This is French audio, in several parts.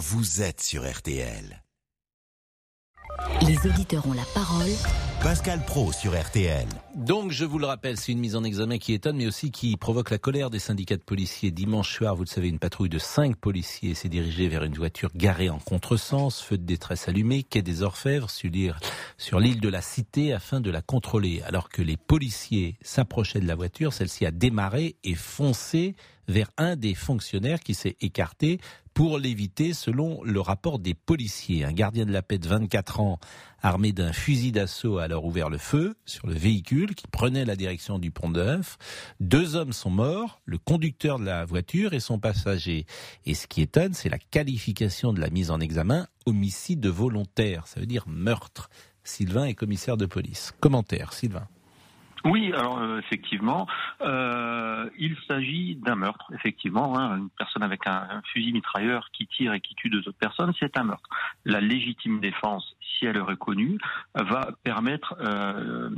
vous êtes sur RTL. Les auditeurs ont la parole. Pascal Pro sur RTL. Donc, je vous le rappelle, c'est une mise en examen qui étonne, mais aussi qui provoque la colère des syndicats de policiers. Dimanche soir, vous le savez, une patrouille de cinq policiers s'est dirigée vers une voiture garée en contresens, feu de détresse allumé, quai des Orfèvres, sur l'île de la Cité, afin de la contrôler. Alors que les policiers s'approchaient de la voiture, celle-ci a démarré et foncé vers un des fonctionnaires qui s'est écarté pour l'éviter selon le rapport des policiers. Un gardien de la paix de 24 ans armé d'un fusil d'assaut a alors ouvert le feu sur le véhicule qui prenait la direction du pont neuf. Deux hommes sont morts, le conducteur de la voiture et son passager. Et ce qui étonne, c'est la qualification de la mise en examen homicide volontaire, ça veut dire meurtre. Sylvain est commissaire de police. Commentaire, Sylvain. Oui, alors euh, effectivement, euh, il s'agit d'un meurtre. Effectivement, hein, une personne avec un, fusil mitrailleur qui tire et qui tue deux autres personnes, c'est un meurtre. La légitime défense, si elle est reconnue, va permettre euh,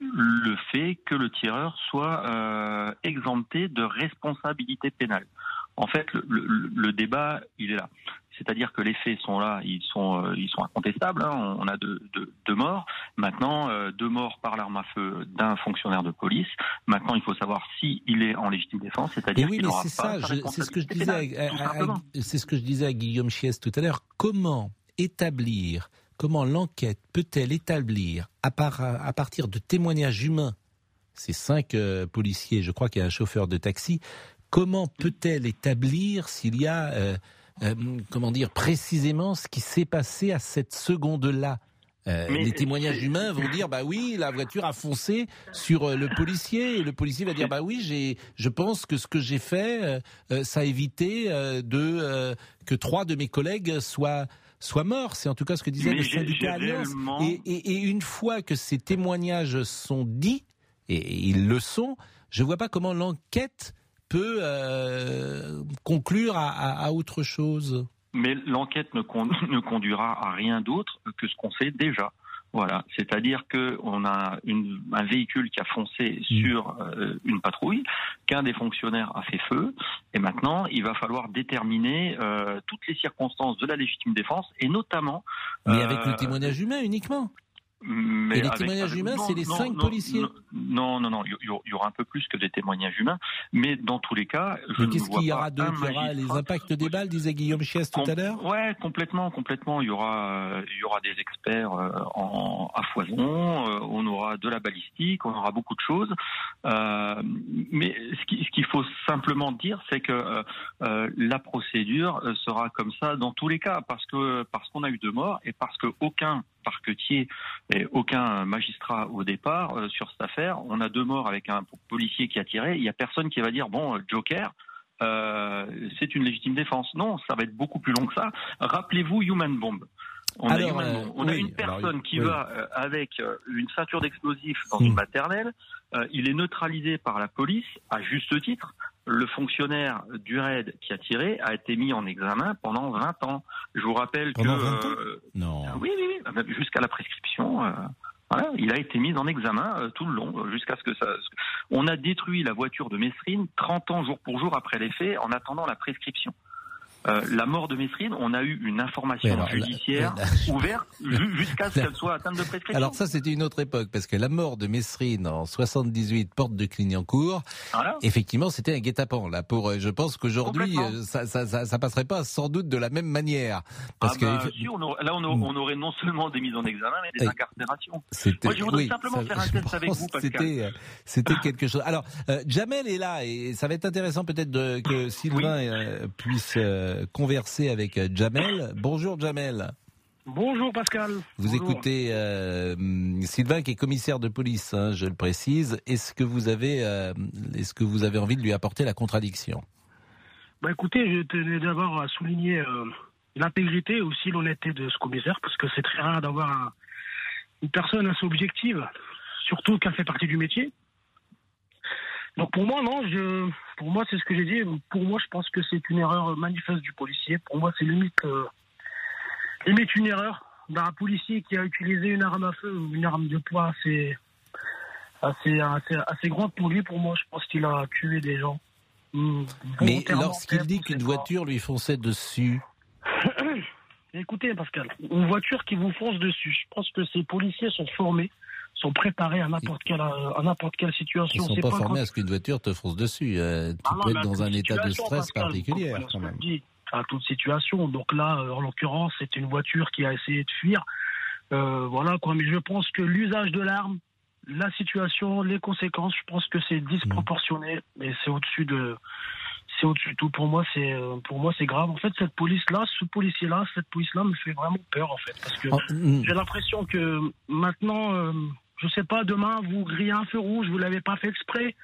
le fait que le tireur soit exempté de responsabilité pénale. En fait, le, le débat, il est là c'est-à-dire que les faits sont là, ils sont, euh, ils sont incontestables. Hein. On a deux, morts. Maintenant, euh, deux morts par l'arme à feu d'un fonctionnaire de police. Maintenant, il faut savoir s'il il est en légitime défense, c'est-à-dire oui, qu'il n'aura pas C'est ce que je disais. C'est ce que je disais à Guillaume Chies tout à l'heure. Comment établir, comment l'enquête peut-elle établir à, à, partir de témoignages humains ces cinq euh, policiers, je crois qu'il y a un chauffeur de taxi. Comment peut-elle établir s'il y a euh, comment dire, précisément ce qui s'est passé à cette seconde-là. Euh, les témoignages humains vont dire bah oui la voiture a foncé sur euh, le policier et le policier va dire bah oui j'ai je pense que ce que j'ai fait ça a évité de que trois de mes collègues soient soient morts c'est en tout cas ce que disait le syndicat Alliance et, et, et, une fois que ces témoignages sont dits et ils le sont je vois pas comment l'enquête peut euh, conclure à, autre chose. Mais l'enquête ne, ne, conduira à rien d'autre que ce qu'on sait déjà. Voilà, c'est-à-dire qu'on a une, un véhicule qui a foncé mm. sur euh, une patrouille, qu'un des fonctionnaires a fait feu, et maintenant il va falloir déterminer euh, toutes les circonstances de la légitime défense, et notamment. Mais avec le témoignage humain uniquement. Mais et les témoignages humains, c'est les cinq policiers Non, non, non, il y, aura un peu plus que des témoignages humains, mais dans tous les cas, je qu'est-ce qu'il y aura d'autre Il y aura les impacts des balles, disait Guillaume Chies tout à l'heure Ouais, complètement, complètement. Il y aura, il y aura des experts euh, en, à foison, euh, on aura de la balistique, on aura beaucoup de choses. Euh, mais ce qu'il faut simplement dire, c'est que la procédure sera comme ça dans tous les cas, parce que parce qu'on a eu deux morts et parce qu'aucun parquetier et aucun magistrat au départ euh, sur cette affaire. On a deux morts avec un policier qui a tiré. Il n'y a personne qui va dire bon, euh, Joker. Euh, c'est une légitime défense. Non, ça va être beaucoup plus long que ça. Rappelez-vous Human Bomb. On a, on a une personne qui va avec une ceinture d'explosifs dans une hmm. maternelle. il est neutralisé par la police à juste titre le fonctionnaire du RAID qui a tiré a été mis en examen pendant 20 ans. Je vous rappelle que... Euh, non. Oui, oui, oui, jusqu'à la prescription. Euh, voilà, il a été mis en examen euh, tout le long, jusqu'à ce que ça... On a détruit la voiture de Mesrine 30 ans jour pour jour après les faits en attendant la prescription. Euh, la mort de Mesrine, on a eu une information judiciaire ouverte jusqu'à ce qu'elle soit atteinte de prescription. Alors ça, c'était une autre époque, parce que la mort de Mesrine en 78, porte de Clignancourt, effectivement, c'était un guet-apens. Là, pour, euh, je pense qu'aujourd'hui, euh, ça, ça, ça, passerait pas sans doute de la même manière. Parce ah bah, que là, on, on, aurait non seulement des mises en examen, mais des incarcérations. Moi, je voudrais simplement faire un test avec vous, Pascal. C'était quelque chose. Alors, Jamel est là, et ça va être intéressant peut-être que Sylvain puisse euh, converser avec euh, Jamel. Bonjour Jamel. Bonjour Pascal. Vous écoutez euh, Sylvain qui est commissaire de police, hein, je le précise. Est-ce que vous avez, est-ce que vous avez envie de lui apporter la contradiction? Bah écoutez, je tenais d'abord à souligner l'intégrité et aussi l'honnêteté de ce commissaire parce que c'est très rare d'avoir une personne assez objective, surtout qu'elle fait partie du métier. Donc pour moi, non, je, pour moi, c'est ce que j'ai dit. Pour moi, je pense que c'est une erreur manifeste du policier. Pour moi, c'est limite, euh, limite une erreur d'un policier qui a utilisé une arme à feu ou une arme de poing assez, assez, assez, assez grande pour lui. Pour moi, je pense qu'il a tué des gens. Hmm, Mais lorsqu'il dit qu'une voiture lui fonçait dessus, Écoutez, Pascal, une voiture qui vous fonce dessus, je pense que ces policiers sont formés, sont préparés à n'importe quelle, à n'importe quelle situation. Ils sont pas, formés à ce qu'une voiture te fonce dessus. Euh, tu ah peux être dans un état de stress particulier quand même. à toute situation. Donc là, euh, en l'occurrence, c'est une voiture qui a essayé de fuir. Euh, voilà quoi. Mais je pense que l'usage de l'arme, la situation, les conséquences, je pense que c'est disproportionné et c'est au-dessus de c'est au-dessus de tout. Pour moi, c'est euh, pour moi c'est grave. En fait, cette police-là, ce policier-là, cette police-là me fait vraiment peur en fait, parce que oh, mm. j'ai l'impression que maintenant, euh, je sais pas, demain vous grillez un feu rouge, vous l'avez pas fait exprès,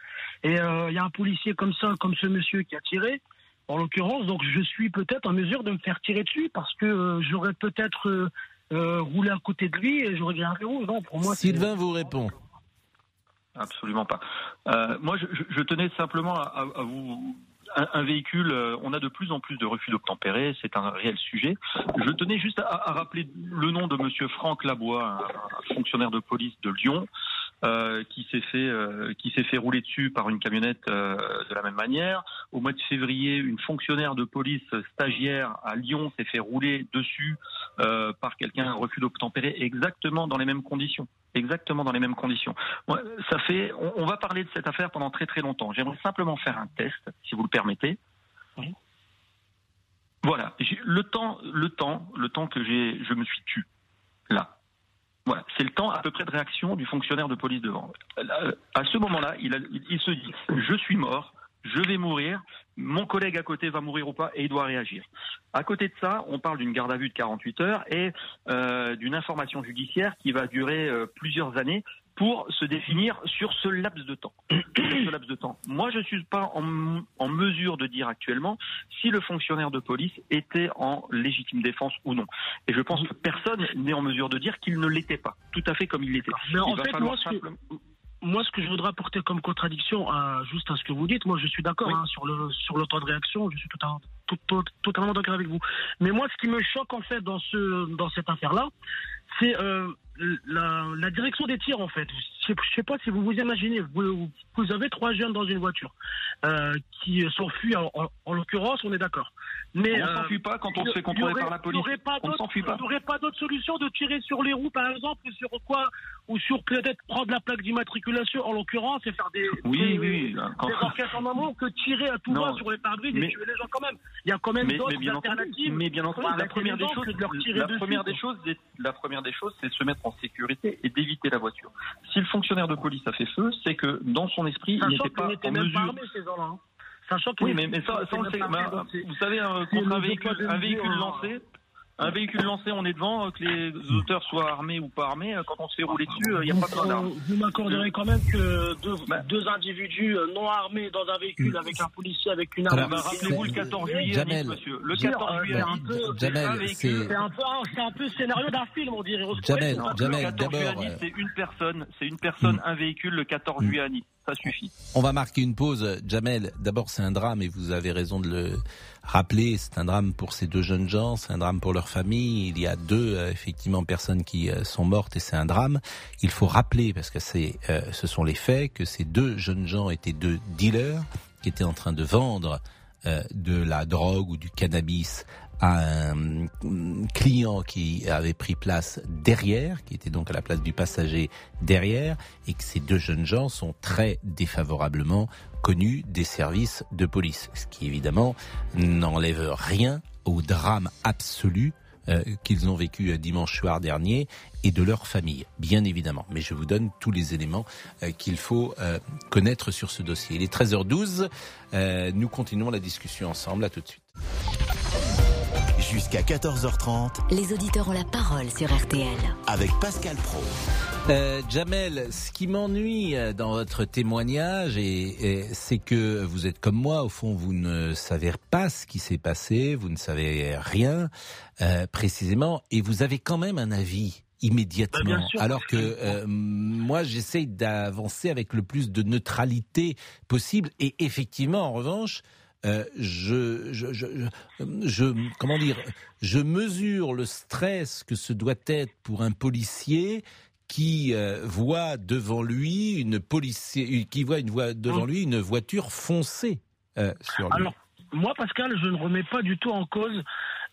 et il euh, y a un policier comme ça, comme ce monsieur qui a tiré. En l'occurrence, donc je suis peut-être en mesure de me faire tirer dessus parce que j'aurais peut-être roulé à côté de lui et j'aurais grillé un feu rouge. Non, pour moi. Sylvain vous répond. Absolument pas. moi, je, je, tenais simplement à, à vous un, véhicule, euh, on a de plus en plus de refus d'obtempérer, c'est un réel sujet. Je tenais juste à, rappeler le nom de Monsieur Franck Labois, fonctionnaire de police de Lyon, euh, qui s'est fait euh, qui s'est fait rouler dessus par une camionnette de la même manière. Au mois de février, une fonctionnaire de police stagiaire à Lyon s'est fait rouler dessus par quelqu'un refus d'obtempérer exactement dans les mêmes conditions exactement dans les mêmes conditions. ça fait, on, va parler de cette affaire pendant très très longtemps. J'aimerais simplement faire un test, si vous le permettez. Voilà, le temps, le temps, le temps que j'ai, je me suis tu là. Voilà, c'est le temps à peu près de réaction du fonctionnaire de police devant. À ce moment-là, il, se dit je suis mort, je vais mourir, mon collègue à côté va mourir ou pas, et il doit réagir. À côté de ça, on parle d'une garde à vue de 48 heures et euh, d'une information judiciaire qui va durer euh, plusieurs années pour se définir sur ce laps de temps. ce laps de temps. Moi, je ne suis pas en, en, mesure de dire actuellement si le fonctionnaire de police était en légitime défense ou non. Et je pense que personne n'est en mesure de dire qu'il ne l'était pas, tout à fait comme il l'était. Mais en fait, moi, simplement moi, ce que je voudrais apporter comme contradiction, à, juste à ce que vous dites, moi, je suis d'accord hein, sur le sur le temps de réaction. Je suis tout, totalement d'accord avec vous. Mais moi, ce qui me choque en fait dans ce dans cette affaire-là, c'est euh, la, la, direction des tirs en fait. Je ne sais pas si vous vous imaginez, vous, avez trois jeunes dans une voiture euh, qui s'enfuient, en, en, l'occurrence, on est d'accord. Mais on ne s'enfuit pas quand on se fait contrôler par la police. On s'enfuit pas. Il n'y aurait pas d'autre solution de tirer sur les roues, par exemple, ou sur quoi, ou sur peut-être prendre la plaque d'immatriculation en l'occurrence et faire des, oui, oui, des enquêtes en amont que tirer à tout va sur les pare-brises et tuer les gens quand même. Il y a quand même d'autres alternatives. mais bien entendu, la première des choses, la première des choses, la première des choses, c'est de se mettre en sécurité et d'éviter la voiture. Si le fonctionnaire de police a fait feu, c'est que dans son esprit, il n'était pas en mesure. Hein. Sachant oui, mais, mais ça, ça on sait. Bah, vous savez, contre un véhicule, un véhicule lancé, un véhicule lancé, on est devant, euh, que les auteurs soient armés ou pas armés. Euh, quand on se fait rouler dessus, il euh, n'y a pas besoin d'armes. Vous m'accorderez quand même que deux, bah. deux, individus non armés dans un véhicule avec un policier avec une arme. Bah, rappelez-vous le 14 juillet, Nice, monsieur. Le 14 juillet, c'est un peu, c'est un peu le scénario d'un film, on dirait. Jamel, Jamel, d'abord. C'est une personne, c'est une personne, un véhicule. Le 14 juillet à Nice ça suffit. On va marquer une pause. Jamel, d'abord c'est un drame et vous avez raison de le rappeler. C'est un drame pour ces deux jeunes gens, c'est un drame pour leur famille. Il y a deux euh, effectivement personnes qui euh, sont mortes et c'est un drame. Il faut rappeler parce que c'est, euh, ce sont les faits que ces deux jeunes gens étaient deux dealers qui étaient en train de vendre de la drogue ou du cannabis un client qui avait pris place derrière, qui était donc à la place du passager derrière, et que ces deux jeunes gens sont très défavorablement connus des services de police, ce qui évidemment n'enlève rien au drame absolu euh, qu'ils ont vécu euh, dimanche soir dernier et de leur famille, bien évidemment. Mais je vous donne tous les éléments euh, qu'il faut connaître sur ce dossier. Il est 13h12. nous continuons la discussion ensemble. À tout de suite. Jusqu'à 14h30, les auditeurs ont la parole sur RTL. Avec Pascal Pro. Euh, Jamel, ce qui m'ennuie euh, dans votre témoignage, et, c'est que vous êtes comme moi, au fond, vous ne savez pas ce qui s'est passé, vous ne savez rien euh, précisément, et vous avez quand même un avis immédiatement. Bah, alors que euh, moi, j'essaye d'avancer avec le plus de neutralité possible, et effectivement, en revanche, euh, je, je, je, je, comment dire, je mesure le stress que ce doit être pour un policier qui euh, voit devant lui une policier, qui voit une voie devant lui une voiture foncée euh, sur lui. Alors, moi, Pascal, je ne remets pas du tout en cause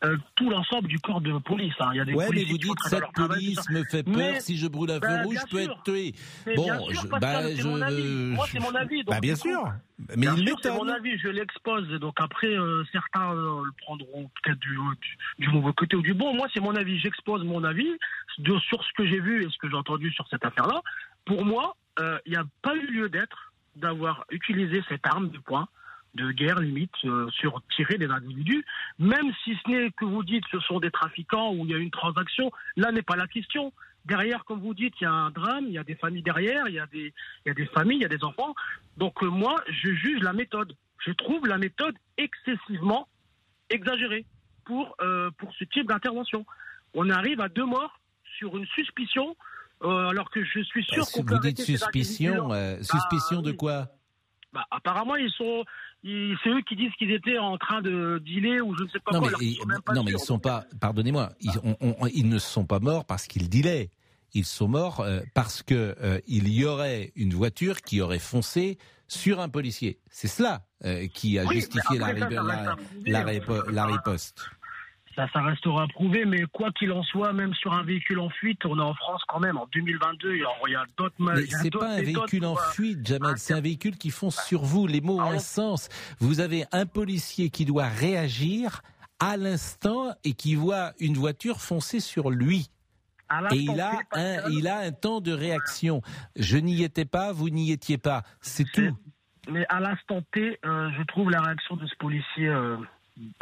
euh, tout l'ensemble du corps de police. Hein. Il y a des ouais, mais vous dites cette travail, police me fait peur. Mais- si je brûle un feu Bah, rouge, je peux sûr. être tué. Mais Bon, bien sûr, je, bah, c'est je, mon avis. Moi, c'est mon avis. donc bah, bien du sûr. Mais Bien il c'est mon avis, je l'expose. Donc après, euh, certains euh, le prendront peut-être du, du, du mauvais côté ou du bon. Moi, c'est mon avis. J'expose mon avis de- sur ce que j'ai vu et ce que j'ai entendu sur cette affaire-là. Pour moi, il n'y a pas eu lieu d'être d'avoir utilisé cette arme de poing de guerre limite euh, sur tirer des individus, même si ce n'est que vous dites ce sont des trafiquants ou il y a une transaction, là n'est pas la question. Derrière, comme vous dites, il y a un drame, il y a des familles derrière, il y a des, il y a des familles, il y a des enfants. Donc euh, moi, je juge la méthode. Je trouve la méthode excessivement exagérée pour, euh, pour ce type d'intervention. On arrive à deux morts sur une suspicion, alors que je suis sûr qu'on peut vous dites suspicion, suspicion de oui. quoi? Bah, apparemment, ils sont, c'est eux qui disent qu'ils étaient en train de dealer ou je ne sais pas Non, quoi. mais, ils, sont même pas non, mais ils sont pas. Pardonnez-moi, ils, on- on- ils ne sont pas morts parce qu'ils dealaient. Ils sont morts euh, parce que euh, il y aurait une voiture qui aurait foncé sur un policier. C'est cela euh, qui a Oui, justifié la, hein. la riposte. Ça, ça restera prouvé, mais quoi qu'il en soit, même sur un véhicule en fuite, on est en France quand même en 2022. Il y a, il y a d'autres. Mais c'est pas un véhicule en fuite, Jamel. un- C'est un véhicule qui fonce sur vous. Les mots ont Ah un sens. Vous avez un policier qui doit réagir à l'instant et qui voit une voiture foncer sur lui. à l'instant Et il a, un, il a un temps de réaction. Je n'y étais pas, vous n'y étiez pas. C'est C'est- tout. Mais à l'instant T, euh, je trouve la réaction de ce policier euh,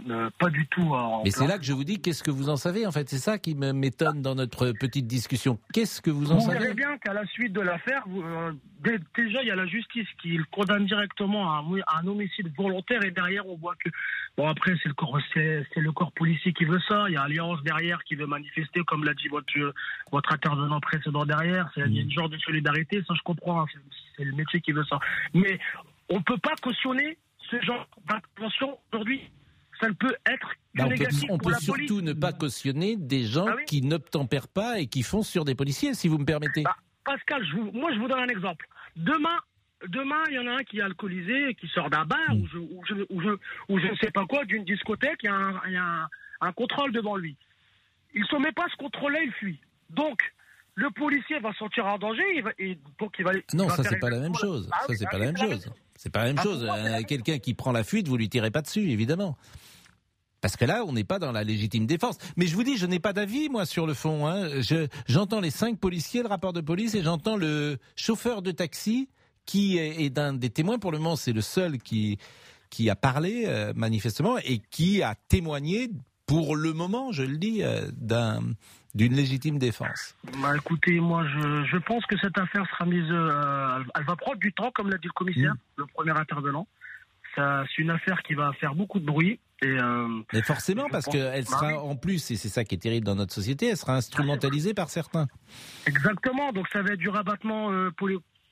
euh, pas du tout en. Mais c'est là que je vous dis, qu'est-ce que vous en savez En fait, c'est ça qui m'étonne dans notre petite discussion. Qu'est-ce que vous en Vous verrez savez bien qu'à la suite de l'affaire, euh, dé- déjà il y a la justice qui le condamne directement à un, à un homicide volontaire et derrière on voit que bon après c'est le corps c'est le corps policier qui veut ça. Il y a Alliance derrière qui veut manifester comme l'a dit votre votre intervenant précédent derrière. C'est il y a une genre de solidarité, ça je comprends. hein, c'est- c'est le métier qui veut ça. Mais on peut pas cautionner ce genre d'intervention aujourd'hui. Ça ne peut être que Bah, on peut, négatif on pour peut la surtout police. ne pas cautionner des gens Ah oui. qui n'obtempèrent pas et qui foncent sur des policiers, si vous me permettez. Bah, Pascal, je vous- moi je vous donne un exemple. Demain, demain, il y en a un qui est alcoolisé, et qui sort d'un bar Mm. ou, je, ou, je, ou, je, ne sais pas quoi, d'une discothèque, il y a, un, il y a un, un contrôle devant lui. Il ne se met pas à se contrôler, il fuit. Donc, le policier va se sentir en danger il va, et donc il va. il Non, va ça c'est pas la même chose. Ah Ça oui, ah pas la même chose. C'est pas la même Ah, chose. c'est la Euh, même Quelqu'un qui prend la fuite, vous lui tirez pas dessus, évidemment. Parce que là, on n'est pas dans la légitime défense. Mais je vous dis, je n'ai pas d'avis, moi, sur le fond. Hein. Je- J'entends les cinq policiers, le rapport de police, et j'entends le chauffeur de taxi qui est, est d'un des témoins. Pour le moment, c'est le seul qui, qui a parlé, euh, manifestement, et qui a témoigné, pour le moment, je le dis, euh, d'un d'une légitime défense. Bah, écoutez, moi je, je pense que cette affaire sera mise. euh, elle- va prendre du temps, comme l'a dit le commissaire, Mm. le premier intervenant. C'est une affaire qui va faire beaucoup de bruit. Et, euh, Mais forcément, parce qu'elle sera en plus, et c'est ça qui est terrible dans notre société, elle sera instrumentalisée par certains. Exactement, donc ça va être du rabattement euh,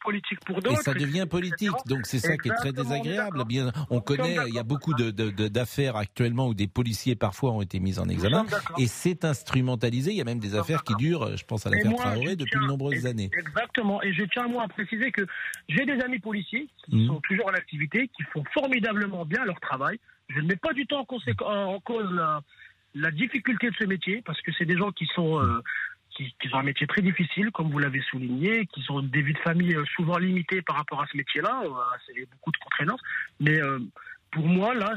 politique pour d'autres. Et ça devient politique, donc c'est ça qui est très désagréable. Bien, on connaît, il y a beaucoup de- de- de- d'affaires actuellement où des policiers parfois ont été mis en examen, et c'est instrumentalisé. Il y a même des affaires qui durent, je pense à l'affaire Traoré, depuis tiens- de nombreuses années. Exactement, et je tiens moi à préciser que j'ai des amis policiers qui Mhm. sont toujours en activité, qui font formidablement bien leur travail. Je ne mets pas du tout en, conséqu- en en cause la, la difficulté de ce métier, parce que c'est des gens qui sont... euh, qui, qui ont un métier très difficile, comme vous l'avez souligné, qui ont des vies de famille euh, souvent limitées par rapport à ce métier-là. euh, C'est beaucoup de contraignances. Mais euh, pour moi, là,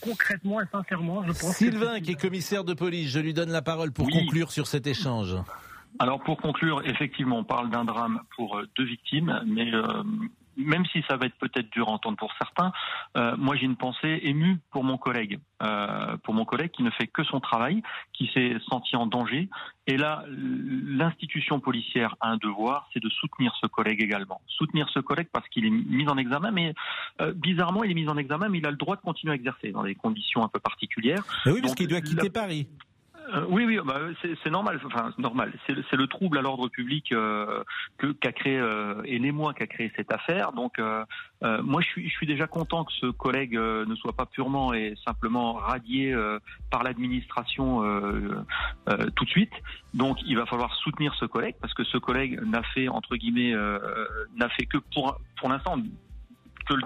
concrètement et sincèrement, je pense Sylvain, que... qui est commissaire de police, je lui donne la parole pour Oui. conclure sur cet échange. Alors pour conclure, effectivement, on parle d'un drame pour deux victimes, mais euh, même si ça va être peut-être dur à entendre pour certains, euh, moi j'ai une pensée émue pour mon collègue, euh, pour mon collègue qui ne fait que son travail, qui s'est senti en danger. Et là, l'institution policière a un devoir, c'est de soutenir ce collègue également. Soutenir ce collègue parce qu'il est mis en examen, mais euh, bizarrement, il est mis en examen, mais il a le droit de continuer à exercer dans des conditions un peu particulières. Mais oui, parce qu'il doit quitter la- Paris. Euh, oui, oui, bah, c'est normal. Enfin, normal. C'est le- trouble à l'ordre public euh, que qu'a créé euh, et l'émoi qu'a créé cette affaire. Donc, euh, euh, moi, je suis, je suis déjà content que ce collègue ne soit pas purement et simplement radié par l'administration tout de suite. Donc, il va falloir soutenir ce collègue parce que ce collègue n'a fait entre guillemets n'a fait que pour pour l'instant que le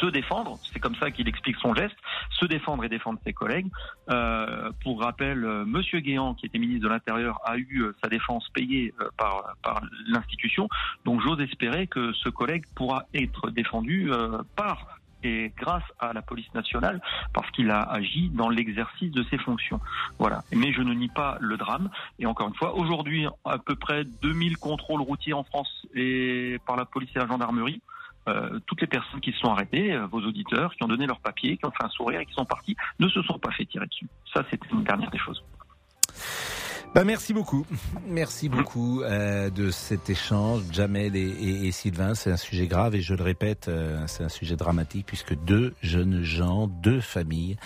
se défendre, c'est comme ça qu'il explique son geste, se défendre et défendre ses collègues. Euh, pour rappel, euh, Monsieur Guéant, qui était ministre de l'Intérieur, a eu euh, sa défense payée par, par l'institution. Donc j'ose espérer que ce collègue pourra être défendu par et grâce à la police nationale parce qu'il a agi dans l'exercice de ses fonctions. Voilà. Mais je ne nie pas le drame. Et encore une fois, aujourd'hui, à peu près 2000 contrôles routiers en France et par la police et la gendarmerie. Euh, toutes les personnes qui se sont arrêtées, euh, vos auditeurs, qui ont donné leur papier, qui ont fait un sourire et qui sont partis, ne se sont pas fait tirer dessus. Ça, c'est une dernière des choses. Bah merci beaucoup, merci beaucoup euh, de cet échange, Jamel et, Sylvain. C'est un sujet grave et je le répète, c'est un sujet dramatique puisque deux jeunes gens, deux familles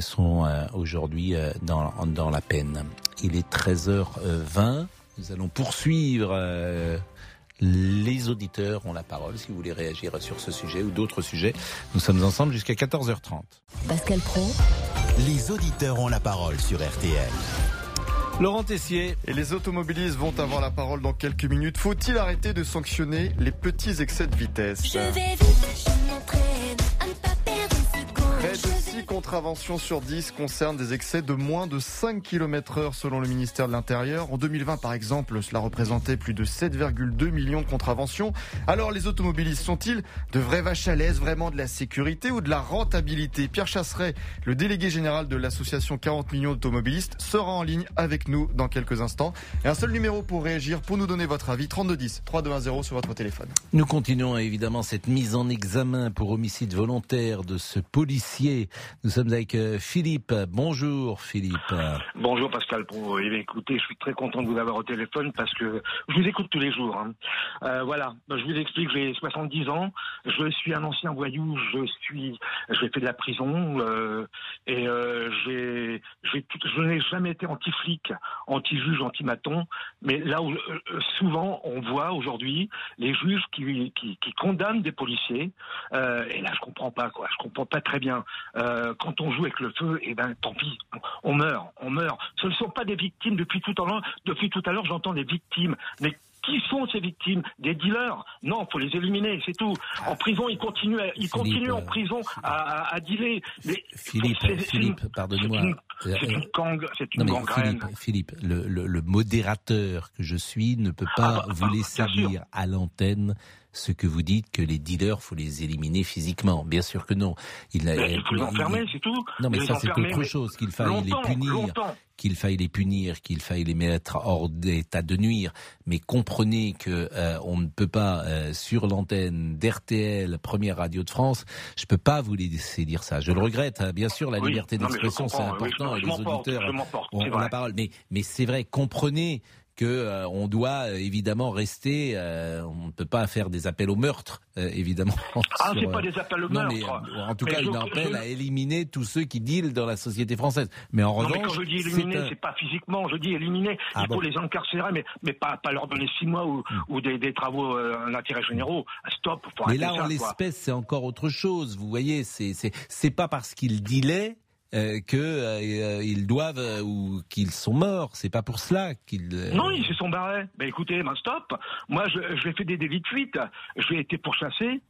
sont aujourd'hui dans, dans la peine. Il est 13h20. Nous allons poursuivre. Les auditeurs ont la parole si vous voulez réagir sur ce sujet ou d'autres sujets. Nous sommes ensemble jusqu'à 14h30. Pascal Pro. Les auditeurs ont la parole sur RTL. Laurent Tessier. Et les automobilistes vont avoir la parole dans quelques minutes. Faut-il arrêter de sanctionner les petits excès de vitesse? Je vais vite, 6 contraventions sur 10 concernent des excès de moins de 5 km heure selon le ministère de l'Intérieur. En 2020, par exemple, cela représentait plus de 7,2 millions de contraventions. Alors, les automobilistes sont-ils de vraies vaches à l'aise, vraiment de la sécurité ou de la rentabilité? Pierre Chasseret, le délégué général de l'association 40 millions d'automobilistes, sera en ligne avec nous dans quelques instants. Et un seul numéro pour réagir, pour nous donner votre avis, 3210 3210 sur votre téléphone. Nous continuons évidemment cette mise en examen pour homicide volontaire de ce policier. Nous sommes avec euh, Philippe. Bonjour Philippe. Bonjour Pascal Pro. Eh écoutez, je suis très content de vous avoir au téléphone parce que je vous écoute tous les jours. Hein. Euh, voilà, je vous explique, j'ai 70 ans, je suis un ancien voyou, je suis, j'ai fait de la prison euh, et j'ai, je n'ai jamais été anti-flic, anti-juge, anti-maton, mais là où souvent on voit aujourd'hui les juges qui condamnent des policiers et là je comprends pas quoi, je comprends pas très bien quand on joue avec le feu, et eh ben tant pis, on meurt, on meurt. Ce ne sont pas des victimes depuis tout à l'heure. Depuis tout à l'heure, j'entends des victimes, mais qui sont ces victimes? Des dealers? Non, faut les éliminer, c'est tout. En prison, ils continuent, ils continuent en prison à, à, dealer. Mais Philippe, Philippe, pardonnez-moi. C'est une, gang, c'est une Philippe, Philippe le, le, le, modérateur que je suis ne peut pas ah bah, vous ah, laisser dire à l'antenne ce que vous dites que les dealers, faut les éliminer physiquement. Bien sûr que non. Il, il faut les enfermer, c'est tout. Non, mais ça c'est autre chose. Qu'il faille les punir, qu'il faille les punir, qu'il faille les mettre hors d'état de nuire. Mais comprenez que euh, on ne peut pas euh, sur l'antenne d'RTL, première radio de France, je peux pas vous laisser dire ça. Je le regrette. Hein. Bien sûr, la liberté d'expression c'est important et les auditeurs ont, la parole. Mais mais c'est vrai. Comprenez que euh, on doit euh, évidemment rester. Euh, on ne peut pas faire des appels au meurtre, évidemment. Ah, c'est pas des appels au meurtre. Mais, en tout cas, une appel à éliminer tous ceux qui dealent dans la société française. Mais en revanche, mais quand je dis éliminer, c'est pas physiquement. Je dis éliminer. Ah il faut les incarcérer, mais mais pas pas leur donner six mois ou, ou des, des, travaux d'intérêt généraux. Stop. mais là, en l'espèce, c'est encore autre chose. Vous voyez, c'est c'est c'est pas parce qu'ils dealaient euh, qu'ils euh, doivent euh, ou qu'ils sont morts. C'est pas pour cela qu'ils. Non, ils se sont barrés. Ben écoutez, ben stop. Moi, je, je fait des délits de fuite. Je vais été pourchassé.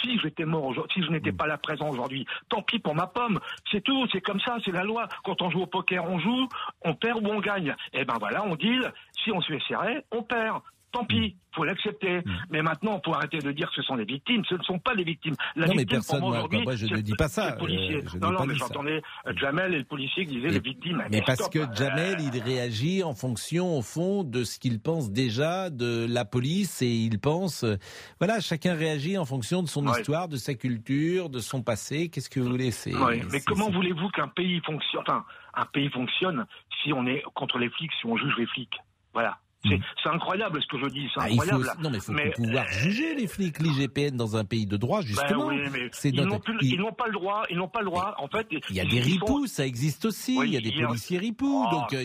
Si j'étais mort aujourd'hui, si je n'étais mm. pas là présent aujourd'hui, tant pis pour ma pomme. C'est tout, c'est comme ça, c'est la loi. Quand on joue au poker, on joue, on perd ou on gagne. Et eh ben voilà, on dit, si on se fait serrer, on perd tant pis, faut l'accepter. Mm. Mais maintenant, faut arrêter de dire que ce sont des victimes. Ce ne sont pas des victimes. La non, mais personne, moi, moi, je ne dis pas ça. Euh, non, non, mais j'entendais euh, Jamel et le policier qui disaient les victimes. Mais, parce que Jamel, il réagit en fonction, au fond, de ce qu'il pense déjà de la police et il pense, euh, voilà, chacun réagit en fonction de son histoire, de sa culture, de son passé. Qu'est-ce que vous voulez C'est. mais comment voulez-vous qu'un pays fonctionne, enfin, un pays fonctionne si on est contre les flics, si on juge les flics? Voilà. Mm. C'est incroyable ce que je dis, c'est ah, incroyable. non, mais il faut pouvoir juger les flics, l'IGPN dans un pays de droit, ben justement. ils n'ont pas le droit, ils n'ont pas le droit. En fait, il y a des ripoux, ça existe aussi. il y a des policiers ripoux, oh, donc euh,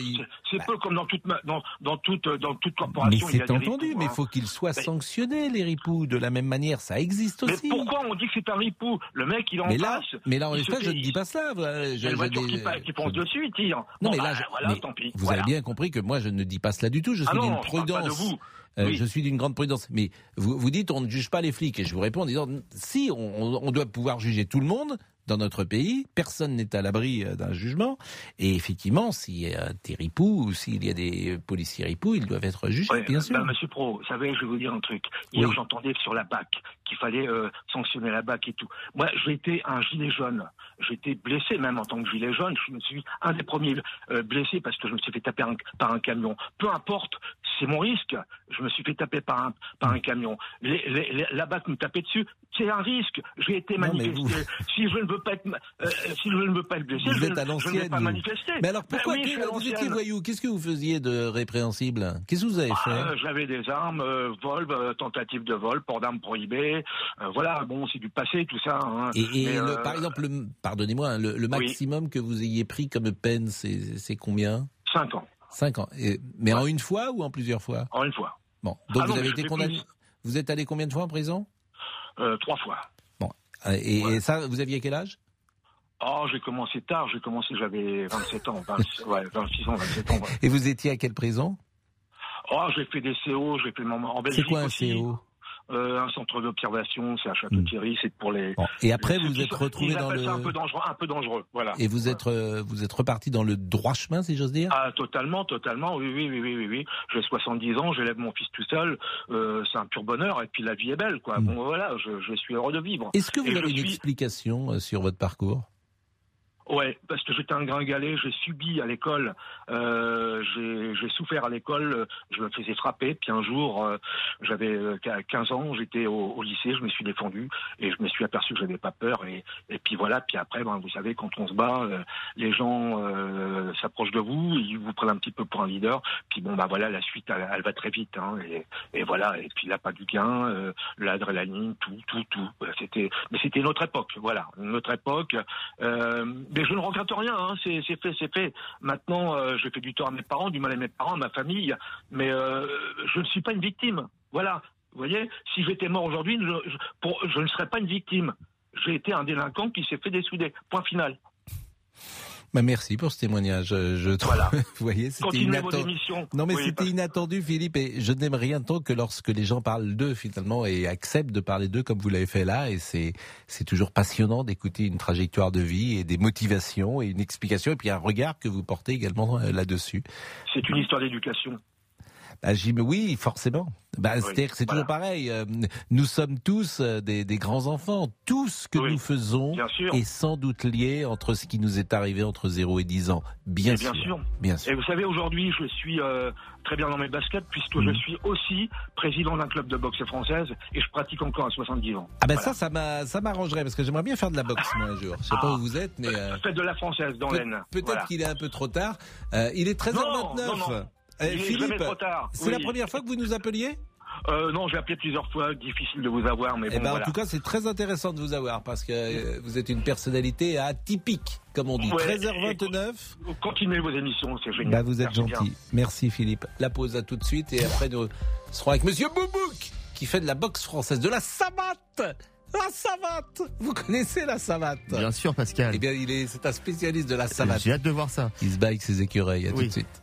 c'est peu comme dans toute dans, dans toute dans toute corporation. Mais c'est entendu, mais il hein. faut qu'ils soient sanctionnés les ripoux de la même manière, ça existe aussi. Mais pourquoi on dit que c'est un ripou? Le mec, il en mais là, Mais là, en effet, je ne dis pas ça. Je, qui, pense dessus, il tire. Non, mais là, bah, tant pis. Vous avez bien compris que moi, je ne dis pas cela du tout. Je suis Non, d'une prudence. Euh, Oui. Je suis d'une grande prudence. Mais vous, vous dites on ne juge pas les flics. Et je vous réponds en disant si, on, on doit pouvoir juger tout le monde dans notre pays. Personne n'est à l'abri euh, d'un jugement. Et effectivement, s'il y a des ripoux ou s'il y a des policiers ripoux, ils doivent être jugés, Ouais, bien sûr. bah, Monsieur Pro, vous savez, je vais vous dire un truc. Hier, Oui. j'entendais sur la BAC qu'il fallait euh, sanctionner la BAC et tout. Moi, j'ai été un gilet jaune. J'ai été blessé même en tant que gilet jaune. Je me suis un des premiers euh, blessés parce que je me suis fait taper un- par un camion. Peu importe, c'est mon risque. Je me suis fait taper par un, par un camion. Les, les- les- la BAC me tapait dessus. C'est un risque. J'ai été Non, manifesté. Si je ne veux pas être, euh, si je ne veux pas être blessé, Vous je, êtes à je ne vais pas vous. manifester. Mais alors Ben pourquoi oui, je suis à vous étiez l'ancienne. voyou Qu'est-ce que vous faisiez de répréhensible? Qu'est-ce que vous avez fait? Ah, J'avais des armes, euh, vol, euh, tentative de vol, port d'armes prohibées. Euh, voilà, bon, c'est du passé, tout ça. hein. Et, et Mais, le- euh, par exemple, le- pardonnez-moi, hein, le, le maximum que vous ayez pris comme peine, c'est combien? Cinq ans, Cinq ans. Et- mais en une fois ou en plusieurs fois? En une fois. Bon, donc Ah non, vous avez été condamné. plus. Vous êtes allé combien de fois en prison? Euh, trois fois. Euh, et, Ouais. et ça, vous aviez quel âge? Oh, j'ai commencé tard, j'ai commencé, j'avais 27 ans, 26, ouais, 26 ans, 27 ans. ouais. Et vous étiez à quelle prison? Oh, j'ai fait des CO, j'ai fait mon, en C'est Belgique quoi un aussi. CO Euh, un centre d'observation, c'est à Château-Thierry, c'est pour les... Bon, Et après, ceux vous êtes retrouvé dans le. ça un peu dangereux, un peu dangereux, voilà. Et vous êtes, euh, vous êtes reparti dans le droit chemin, si j'ose dire? Ah, totalement, totalement, oui, oui, oui, oui, oui, oui. J'ai 70 ans, j'élève mon fils tout seul, euh, c'est un pur bonheur, et puis la vie est belle, quoi. Mm. Bon, voilà, je, je suis heureux de vivre. Est-ce que vous Et avez une suis- explication sur votre parcours? Ouais, parce que j'étais un gringalet, j'ai subi à l'école, euh, j'ai souffert à l'école, euh, je me faisais frapper, puis un jour, euh, j'avais euh, 15 ans, j'étais au, au lycée, je me suis défendu, et je me suis aperçu que j'avais pas peur, et, et puis voilà, puis après, ben, vous savez, quand on se bat, euh, les gens euh, s'approchent de vous, ils vous prennent un petit peu pour un leader, puis bon, bah voilà, la suite, elle, elle va très vite, hein, et, et voilà, et puis là, pas du gain, euh, l'adrénaline, tout, tout, tout, c'était, mais c'était une autre époque, voilà, une autre époque, euh, mais je ne regrette rien, hein, c'est fait, c'est fait. Maintenant, euh, je fais du tort à mes parents, du mal à mes parents, à ma famille, mais euh, je ne suis pas une victime. Voilà, vous voyez, si j'étais mort aujourd'hui, je ne serais pas une victime. J'ai été un délinquant qui s'est fait dessouder. Point final. Bah, Merci pour ce témoignage. euh, Je trouve, Voilà. vous voyez, c'était inattendu. Non mais Oui, c'était parce- inattendu Philippe et je n'aime rien tant que lorsque les gens parlent d'eux finalement et acceptent de parler d'eux comme vous l'avez fait là et c'est c'est toujours passionnant d'écouter une trajectoire de vie et des motivations et une explication et puis un regard que vous portez également euh, là-dessus. C'est une histoire d'éducation. J'y- mais oui, forcément. Bah, Oui, C'est-à-dire que c'est voilà. toujours pareil. euh, nous sommes tous euh, des, des grands enfants. Tout ce que Oui, nous faisons est sans doute lié entre ce qui nous est arrivé entre 0 et 10 ans. Bien, Et bien sûr. Bien sûr. Et vous savez, aujourd'hui, je suis euh, très bien dans mes baskets puisque Mhm. je suis aussi président d'un club de boxe française et je pratique encore à 70 ans. Ah ben Voilà. ça, ça m'a- ça m'arrangerait parce que j'aimerais bien faire de la boxe moi un jour. Je sais pas Ah. où vous êtes, mais euh, Faites de la française dans peut- l'Aisne. peut-être Voilà. qu'il est un peu trop tard. Euh, il est 13h29. Non, non, non. Euh, Il est Philippe, jamais trop tard. c'est Oui. la première fois que vous nous appeliez? Euh, non, j'ai appelé plusieurs fois, difficile de vous avoir, mais Eh ben, voilà. En tout cas, c'est très intéressant de vous avoir parce que euh, vous êtes une personnalité atypique, comme on dit. Ouais, 13h29. Continuez vos émissions, c'est génial. Bah, vous êtes Merci gentil. bien. Merci Philippe. La pause à tout de suite et après nous serons avec Monsieur Boubouk qui fait de la boxe française, de la savate. La savate Vous connaissez la savate? Bien sûr, Pascal. Eh bien, il est, c'est un spécialiste de la savate. J'ai hâte de voir ça. Il se bat avec ses écureuils. À tout de suite.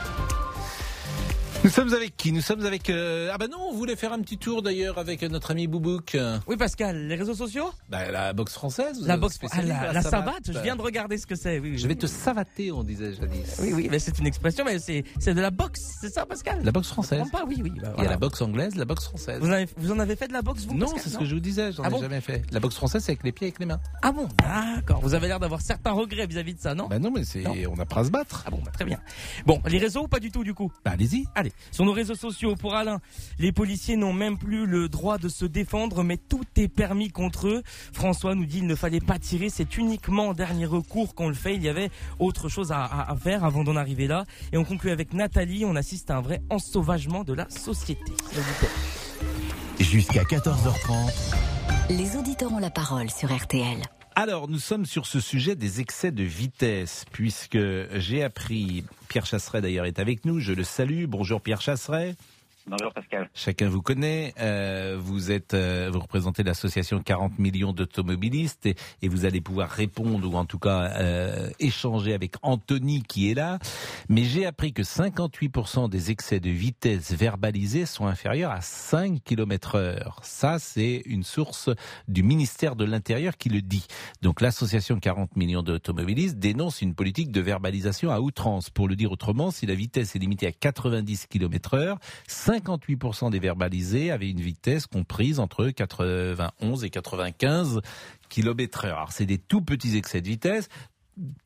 Nous sommes avec qui? Nous sommes avec. euh, Ah bah non, on voulait faire un petit tour d'ailleurs avec notre ami Boubouk. Oui, Pascal, les réseaux sociaux? Bah, la boxe française. La êtes boxe, ah, la, de la savate, je viens de regarder ce que c'est. Oui, oui, Je vais oui. te savater, on disait jadis. Oui, oui, mais c'est une expression, mais c'est c'est de la boxe, c'est ça, Pascal? La boxe française. pas, oui, oui. bah, Il y a la boxe anglaise, la boxe française. Vous, avez- vous en avez fait de la boxe, vous Non, Pascal, c'est ce que je vous disais, j'en Ah ai bon? jamais fait. La boxe française, c'est avec les pieds et avec les mains. Ah bon? D'accord. Vous avez l'air d'avoir certains regrets vis-à-vis de ça, non? Bah non, mais c'est, Non. on n'a pas à se battre. Ah bon, bah, très bien. Bon, les réseaux, pas du tout, du coup? Bah allez-y. Allez, sur nos réseaux sociaux, pour Alain, les policiers n'ont même plus le droit de se défendre, mais tout est permis contre eux. François nous dit il ne fallait pas tirer, c'est uniquement en dernier recours qu'on le fait. Il y avait autre chose à, à- à faire avant d'en arriver là. Et on conclut avec Nathalie, on assiste à un vrai ensauvagement de la société. Jusqu'à 14h30 Les auditeurs ont la parole sur RTL. Alors, nous sommes sur ce sujet des excès de vitesse, puisque j'ai appris, Pierre Chasseret d'ailleurs est avec nous, je le salue. Bonjour Pierre Chasseret. Bonjour Pascal. Chacun vous connaît. Euh, vous êtes, euh, vous représentez l'association 40 millions d'automobilistes et, vous allez pouvoir répondre ou en tout cas euh, échanger avec Anthony qui est là. Mais j'ai appris que 58% des excès de vitesse verbalisés sont inférieurs à 5 km heure. Ça, c'est une source du ministère de l'Intérieur qui le dit. Donc l'association 40 millions d'automobilistes dénonce une politique de verbalisation à outrance. Pour le dire autrement, si la vitesse est limitée à 90 km heure, 58% des verbalisés avaient une vitesse comprise entre 91 et 95 km heure. Alors c'est des tout petits excès de vitesse.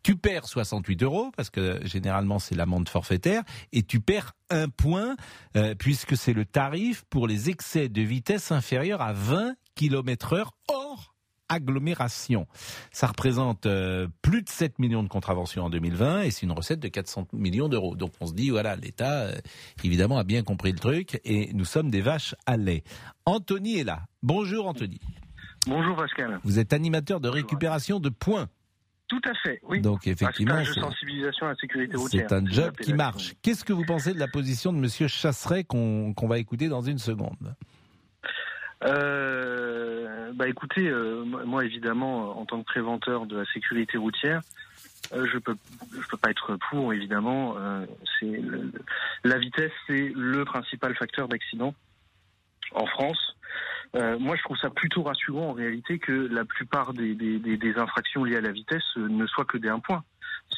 Tu perds 68 euros parce que généralement c'est l'amende forfaitaire et tu perds un point euh, puisque c'est le tarif pour les excès de vitesse inférieurs à 20 km heure hors agglomération. Ça représente euh, plus de 7 millions de contraventions en 2020 et c'est une recette de 400 millions d'euros. Donc on se dit, voilà, l'État, euh, évidemment, a bien compris le truc et nous sommes des vaches à lait. Anthony est là. Bonjour Anthony. Bonjour Pascal. Vous êtes animateur de récupération de points. Tout à fait, oui. Donc effectivement, c'est- sensibilisation à la sécurité routière. c'est un job qui marche. Qu'est-ce que vous pensez de la position de Monsieur Chasseret qu'on qu'on va écouter dans une seconde? Euh, bah écoutez, euh, moi évidemment, euh, en tant que préventeur de la sécurité routière, euh, je peux je peux pas être pour évidemment. C'est la vitesse, c'est le principal facteur d'accident en France. Moi, je trouve ça plutôt rassurant en réalité que la plupart des, des, infractions liées à la vitesse ne soient que des 1 point.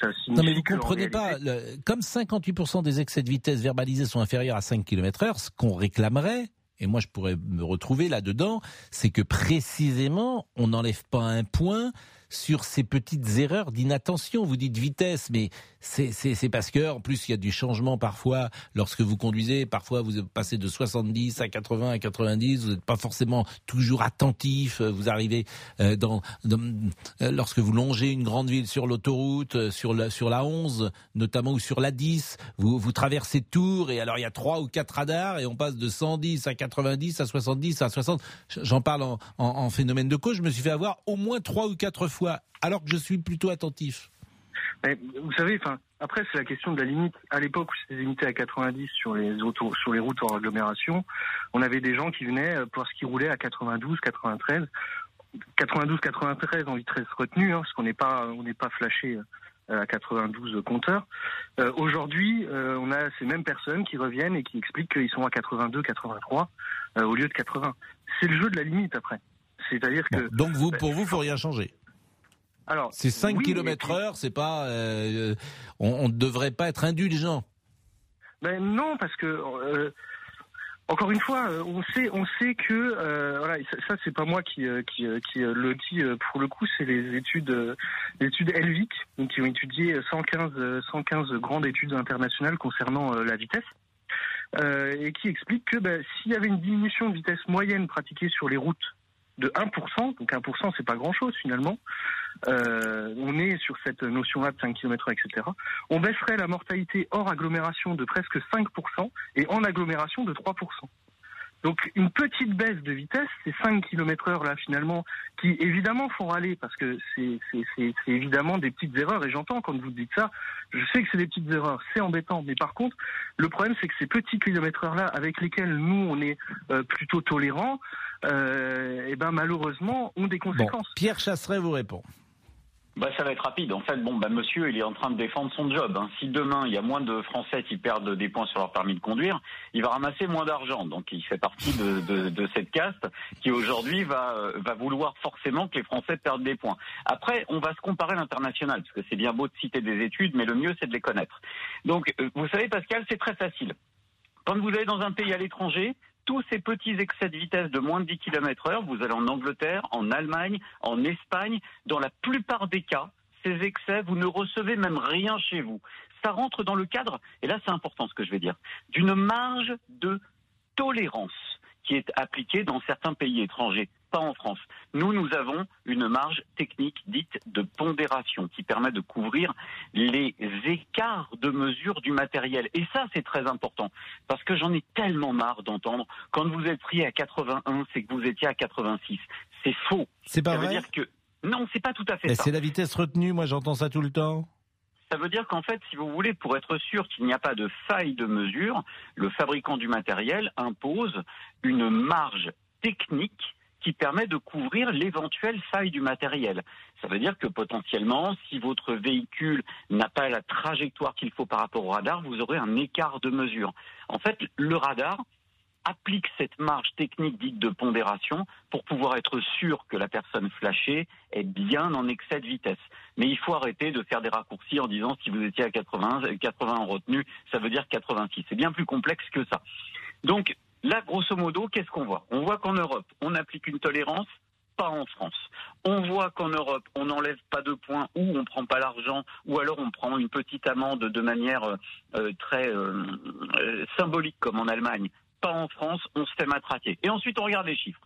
Ça Non mais vous comprenez réalité- pas, le- comme 58% des excès de vitesse verbalisés sont inférieurs à 5 km heure, ce qu'on réclamerait, et moi je pourrais me retrouver là-dedans, c'est que précisément on n'enlève pas un point sur ces petites erreurs d'inattention. Vous dites vitesse, mais c'est parce que en plus il y a du changement parfois lorsque vous conduisez. Parfois vous passez de 70 à 80 à 90. Vous n'êtes pas forcément toujours attentif. Vous arrivez euh, euh, lorsque vous longez une grande ville sur l'autoroute, euh, sur la sur la 11 notamment ou sur la 10. Vous vous traversez Tours et alors il y a trois ou quatre radars et on passe de 110 à 90 à 70 à 60. J'en parle en, en- en phénomène de cause. Je me suis fait avoir au moins trois ou quatre fois alors que je suis plutôt attentif. Mais vous savez, enfin, après c'est la question de la limite. À l'époque où c'était limité à 90 sur les autos, sur les routes hors agglomération, on avait des gens qui venaient euh, parce qu'ils roulaient à 92, 93, 92, 93 en vitesse retenue, hein, parce qu'on n'est pas, on n'est pas flashé euh, à 92 compteurs. Euh, Aujourd'hui, euh, on a ces mêmes personnes qui reviennent et qui expliquent qu'ils sont à 82, 83 euh, au lieu de 80. C'est le jeu de la limite après. C'est-à-dire que Donc vous, pour vous, faut rien changer. Alors C'est 5 oui, km heure, c'est pas, euh, on, ne devrait pas être indulgent. Ben non, parce que euh, encore une fois, euh, on sait, on sait que euh, voilà, ça, ça, c'est pas moi qui qui, qui le dit pour le coup, c'est les études les études Helvic, donc qui ont étudié 115 euh, 115 grandes études internationales concernant la vitesse. euh, et qui expliquent que ben, s'il y avait une diminution de vitesse moyenne pratiquée sur les routes de 1%, donc 1% c'est pas grand-chose finalement, euh, on est sur cette notion-là de 5 km etc., on baisserait la mortalité hors agglomération de presque 5% et en agglomération de 3%. Donc une petite baisse de vitesse, ces 5 km heure là finalement, qui évidemment font râler parce que c'est évidemment des petites erreurs et j'entends quand vous dites ça, je sais que c'est des petites erreurs, c'est embêtant, mais par contre le problème c'est que ces petits kilomètres heure là avec lesquels nous on est euh, plutôt tolérants, euh, et ben malheureusement ont des Bon, conséquences. Pierre Chasseret vous répond. Bah, ça va être rapide. En fait, bon, bah, monsieur, il est en train de défendre son job. hein. Si demain, il y a moins de Français qui perdent des points sur leur permis de conduire, il va ramasser moins d'argent. Donc, il fait partie de, de, cette caste qui, aujourd'hui, va, euh, va vouloir forcément que les Français perdent des points. Après, on va se comparer à l'international, parce que c'est bien beau de citer des études, mais le mieux, c'est de les connaître. Donc, euh, vous savez, Pascal, c'est très facile. Quand vous allez dans un pays à l'étranger, tous ces petits excès de vitesse de moins de 10 km heure, vous allez en Angleterre, en Allemagne, en Espagne, dans la plupart des cas, ces excès, vous ne recevez même rien chez vous. Ça rentre dans le cadre, et là c'est important ce que je vais dire, d'une marge de tolérance qui est appliquée dans certains pays étrangers, pas en France. Nous, nous avons une marge technique dite de pondération qui permet de couvrir les écarts de mesure du matériel. Et ça, c'est très important, parce que j'en ai tellement marre d'entendre, quand vous êtes pris à 81, c'est que vous étiez à 86. C'est faux. C'est pas ça veut vrai dire que... Non, c'est pas tout à fait ça. C'est la vitesse retenue, moi j'entends ça tout le temps. Ça veut dire qu'en fait, si vous voulez, pour être sûr qu'il n'y a pas de faille de mesure, le fabricant du matériel impose une marge technique qui permet de couvrir l'éventuelle faille du matériel. Ça veut dire que potentiellement, si votre véhicule n'a pas la trajectoire qu'il faut par rapport au radar, vous aurez un écart de mesure. En fait, le radar applique cette marge technique dite de pondération pour pouvoir être sûr que la personne flashée est bien en excès de vitesse. Mais il faut arrêter de faire des raccourcis en disant si vous étiez à 80, 80 en retenue, ça veut dire 86. C'est bien plus complexe que ça. Donc là, grosso modo, qu'est-ce qu'on voit? On voit qu'en Europe, on applique une tolérance pas en France. On voit qu'en Europe, on n'enlève pas de points ou on prend pas l'argent, ou alors on prend une petite amende de manière euh, très euh, euh, symbolique comme en Allemagne. Pas en France, on se fait matraquer. Et ensuite, on regarde les chiffres.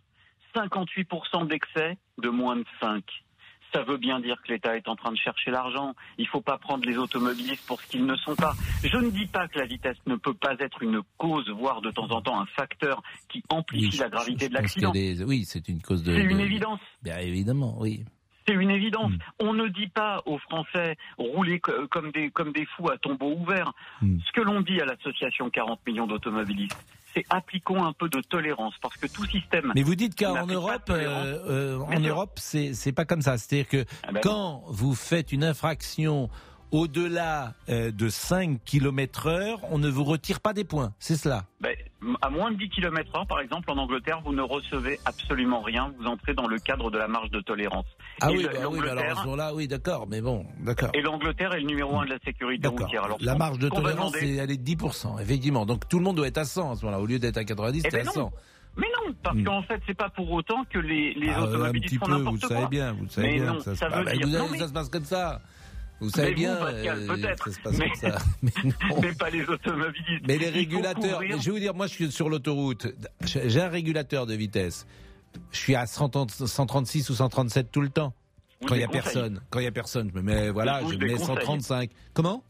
58% d'excès de moins de 5. Ça veut bien dire que l'État est en train de chercher l'argent. Il ne faut pas prendre les automobilistes pour ce qu'ils ne sont pas. Je ne dis pas que la vitesse ne peut pas être une cause, voire de temps en temps un facteur qui amplifie Oui, la gravité je de l'accident. des- Oui, c'est une cause de. C'est une de- évidence. Bien évidemment, oui. C'est une évidence. Mm. On ne dit pas aux Français rouler co- comme des, comme des fous à tombeau ouvert. Mm. Ce que l'on dit à l'association 40 millions d'automobilistes, c'est appliquons un peu de tolérance parce que tout système. Mais vous dites qu'en Europe, euh, euh, en. Europe, c'est c'est pas comme ça. C'est-à-dire que Ah ben quand vous faites une infraction au-delà euh, de 5 km heure, on ne vous retire pas des points. C'est cela? Ben, à moins de 10 km heure, par exemple, en Angleterre, vous ne recevez absolument rien. Vous entrez dans le cadre de la marge de tolérance. Ah Et oui, le- bah oui, bah alors à ce moment-là, oui, d'accord, mais bon, d'accord. Et l'Angleterre est le numéro un de la sécurité routière. Alors, La marge de tolérance, elle est de 10%, effectivement. Donc tout le monde doit être à 100 à ce moment-là. Au lieu d'être à 90, Eh c'est ben à non. 100. Mais non, parce Hmm. qu'en fait, c'est pas pour autant que les, les Ah, un automobilistes petit font peu, vous n'importe le quoi. savez bien, vous le savez Mais bien. non, ça, ça veut bah, dire- vous savez, non, mais- ça se passe comme ça. Vous savez Mais vous, bien, Pascal, euh, peut-être. ça se passe Mais- comme ça. Mais non. Mais pas les automobilistes. Mais les régulateurs, couvrir- je vais vous dire, moi je suis sur l'autoroute, j'ai un régulateur de vitesse. Je suis à 130 136 ou 137 tout le temps. Vous Quand il le y a personne, quand il y a personne, je me mets voilà, Je le mets déconseille. 135. Comment?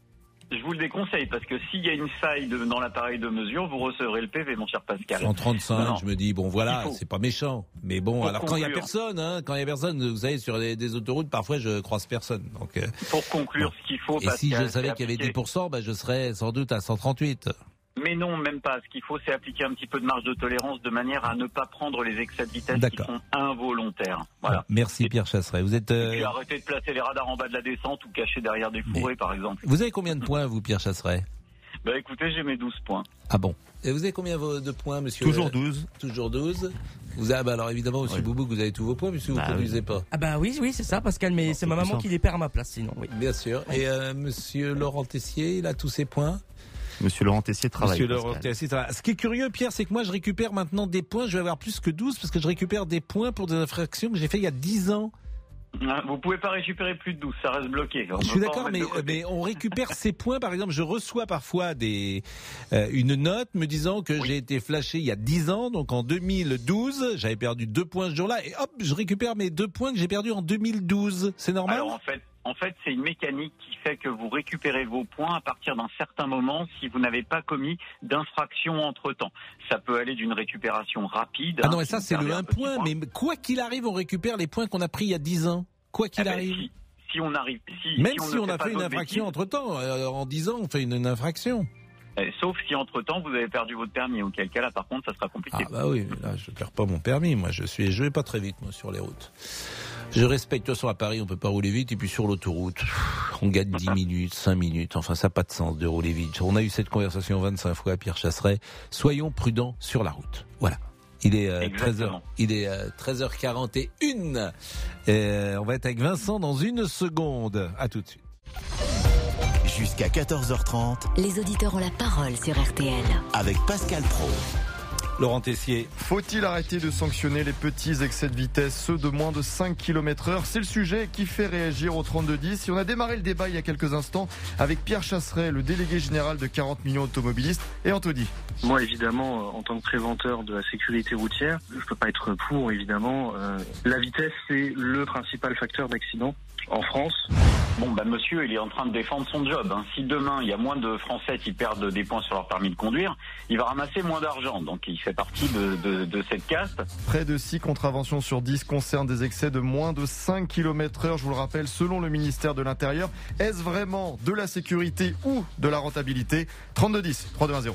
Je vous le déconseille parce que s'il y a une faille de- dans l'appareil de mesure, vous recevrez le PV, mon cher Pascal. 135, Non, non. je me dis bon voilà, c'est pas méchant. Mais bon, Pour alors quand il y a personne, hein, quand il y a personne, vous savez sur des, des autoroutes, parfois je croise personne. Donc euh, Pour conclure, ce qu'il faut, et si je savais qu'il y avait appliquer- 10%, bah, je serais sans doute à 138. Mais non, même pas. Ce qu'il faut, c'est appliquer un petit peu de marge de tolérance de manière à ne pas prendre les excès de vitesse qui sont involontaires. Voilà. Merci Pierre Chasseret. Vous êtes Et euh, puis arrêtez de placer les radars en bas de la descente ou cacher derrière des fourrés, par exemple. vous avez combien de points vous Pierre Chasseret? Bah écoutez, j'ai mes 12 points. Ah bon Et vous avez combien vos- de points, monsieur Toujours euh, 12. Toujours 12. Vous avez, bah alors évidemment, monsieur Oui. Boubou, vous avez tous vos points, puisque vous ne Bah oui. conduisez pas. Ah bah oui, oui, c'est ça, Pascal, mais Bon, c'est ma maman qui les perd à ma place, sinon, oui. Bien sûr. Et euh, monsieur Laurent Tessier, il a tous ses points? Monsieur Laurent Tessier travaille. Monsieur. Laurent Tessier travaille. Ce qui est curieux, Pierre, c'est que moi, je récupère maintenant des points. Je vais avoir plus que 12 parce que je récupère des points pour des infractions que j'ai fait il y a 10 ans. Ah, Vous pouvez pas récupérer plus de 12, ça reste bloqué. On Je suis d'accord, mais on récupère ces points. Par exemple, je reçois parfois des, euh, une note me disant que j'ai été flashé il y a 10 ans, donc en 2012, j'avais perdu deux points ce jour-là, et hop, je récupère mes deux points que j'ai perdus en 2012. C'est normal? Alors en fait, en fait, c'est une mécanique qui fait que vous récupérez vos points à partir d'un certain moment si vous n'avez pas commis d'infraction entre temps. Ça peut aller d'une récupération rapide. Ah non, mais ça, c'est le un 1 petit point, mais quoi qu'il arrive, on récupère les points qu'on a pris il y a 10 ans. Quoi qu'il Eh ben, arrive. si, si on arrive, si, Même si, on si a fait une infraction bêtises, entre temps, en 10 ans, on fait une, une infraction. eh, sauf si entre temps vous avez perdu votre permis, auquel cas là par contre ça sera compliqué. Ah bah oui, là je perds pas mon permis, moi je suis, je vais pas très vite moi sur les routes. Je respecte, de toute façon à Paris on peut pas rouler vite et puis sur l'autoroute on gagne 10 minutes, 5 minutes, enfin ça n'a pas de sens de rouler vite. On a eu cette conversation 25 fois, Pierre Chasseret, soyons prudents sur la route. Voilà. Il est euh, 13h, Exactement. il est euh, 13h41. Euh, on va être avec Vincent dans une seconde. À tout de suite. Jusqu'à 14h30 Les auditeurs ont la parole sur RTL. avec Pascal Pro. Laurent Tessier. Faut-il arrêter de sanctionner les petits excès de vitesse, ceux de moins de 5 km heure? C'est le sujet qui fait réagir au 3210. Et on a démarré le débat il y a quelques instants avec Pierre Chasseret, le délégué général de 40 millions d'automobilistes, et Anthony. Moi, évidemment, euh, en tant que préventeur de la sécurité routière, je peux pas être pour, évidemment. Euh, la vitesse, c'est le principal facteur d'accident en France. Bon, bah, monsieur, il est en train de défendre son job. hein. Si demain, il y a moins de Français qui perdent des points sur leur permis de conduire, il va ramasser moins d'argent. Donc, il fait partie de, de, de cette caste. Près de 6 contraventions sur 10 concernent des excès de moins de 5 km heure, je vous le rappelle, selon le ministère de l'Intérieur. Est-ce vraiment de la sécurité ou de la rentabilité? 3210, 3210.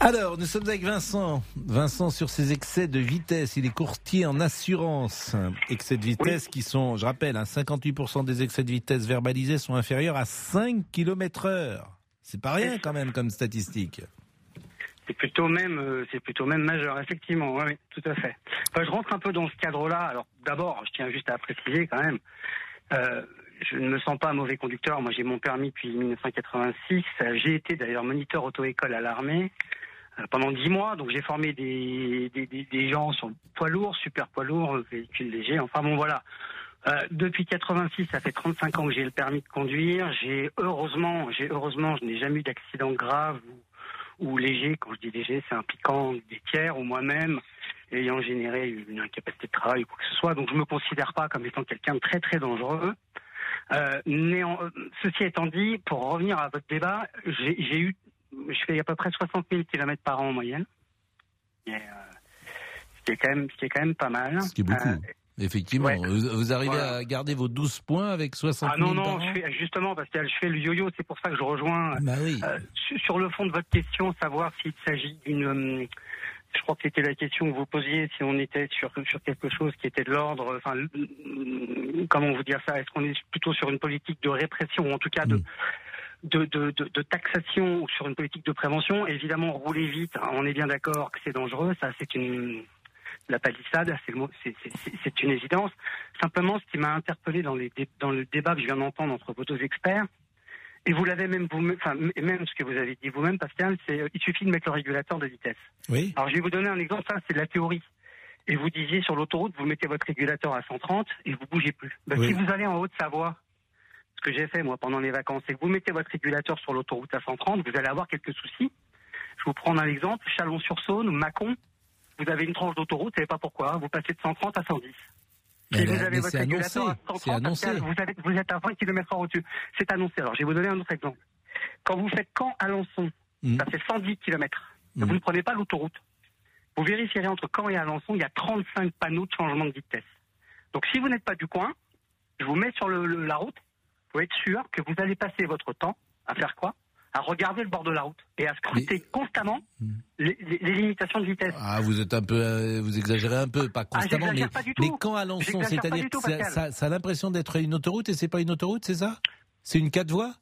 Alors, nous sommes avec Vincent. Vincent, sur ces excès de vitesse, il est courtier en assurance. Excès de vitesse qui sont, je rappelle, hein, 58% des excès de vitesse verbalisés sont inférieurs à 5 km heure. C'est pas rien quand même comme statistique. C'est plutôt même, euh, c'est plutôt même majeur, effectivement. Oui, tout à fait. Je rentre un peu dans ce cadre-là. Alors, d'abord, je tiens juste à préciser quand même. euh, je ne me sens pas un mauvais conducteur. Moi, j'ai mon permis depuis 1986. Euh, J'ai été d'ailleurs moniteur auto-école à l'armée euh, pendant dix mois. Donc, j'ai formé des, des, gens sur poids lourds, super poids lourds, euh, véhicules légers. Enfin, bon, voilà. Depuis 86, ça fait 35 ans que j'ai le permis de conduire. J'ai heureusement, j'ai heureusement, je n'ai jamais eu d'accident grave ou léger. Quand je dis léger, c'est impliquant des tiers ou moi-même ayant généré une incapacité de travail ou quoi que ce soit. Donc je me considère pas comme étant quelqu'un de très très dangereux. Euh, néan- ceci étant dit, pour revenir à votre débat, j'ai j'ai eu, je fais à peu près 60 000 km par an en moyenne. Et, euh, ce qui est quand même, ce qui est quand même pas mal. Ce qui est beaucoup. Euh, Effectivement, ouais. vous, arrivez Voilà. à garder vos 12 points avec 60 Ah 000 non, non, je fais, justement, parce que je fais le yo-yo, c'est pour ça que je rejoins. Bah oui. euh, sur, le fond de votre question, savoir s'il s'agit d'une. euh, je crois que c'était la question que vous posiez, si on était sur, sur quelque chose qui était de l'ordre. Enfin, comment vous dire ça Est-ce qu'on est plutôt sur une politique de répression, ou en tout cas de. De, de, de, de taxation ou sur une politique de prévention, évidemment, rouler vite, hein, on est bien d'accord que c'est dangereux, ça c'est une, la palissade, c'est une évidence. Simplement, ce qui m'a interpellé dans, les dé- dans le débat que je viens d'entendre entre vos deux experts, et vous l'avez même vous, enfin même ce que vous avez dit vous-même, Pascal, c'est euh, il suffit de mettre le régulateur de vitesse. Oui. Alors je vais vous donner un exemple, ça c'est de la théorie. Et vous disiez sur l'autoroute, vous mettez votre régulateur à 130 et vous bougez plus. Ben, Oui. Si vous allez en Haute-Savoie, ce que j'ai fait moi pendant les vacances, c'est que vous mettez votre régulateur sur l'autoroute à 130, vous allez avoir quelques soucis. Je vous prends un exemple, Chalon-sur-Saône ou Mâcon, vous avez une tranche d'autoroute, vous savez pas pourquoi, vous passez de 130 à 110. Mais Si là, vous avez votre régulateur à C'est 130, annoncé. Pascal, vous, avez- vous êtes à 20 km au-dessus. C'est annoncé. Alors, je vais vous donner un autre exemple. Quand vous faites Caen-Alençon, Mm. ça fait 110 km. Mm. Vous ne prenez pas l'autoroute. Vous vérifierez entre Caen et Alençon, il y a 35 panneaux de changement de vitesse. Donc, si vous n'êtes pas du coin, je vous mets sur le- le- la route. Vous être sûr que vous allez passer votre temps à faire quoi? À regarder le bord de la route et à scruter constamment les, les- les limitations de vitesse. Ah, vous êtes un peu, euh, vous exagérez un peu, pas constamment, mais, j'exagère pas du tout. mais quand Alençon, c'est-à-dire que ça, Pascal. ça- ça a l'impression d'être une autoroute et c'est pas une autoroute, c'est ça? C'est une quatre voies?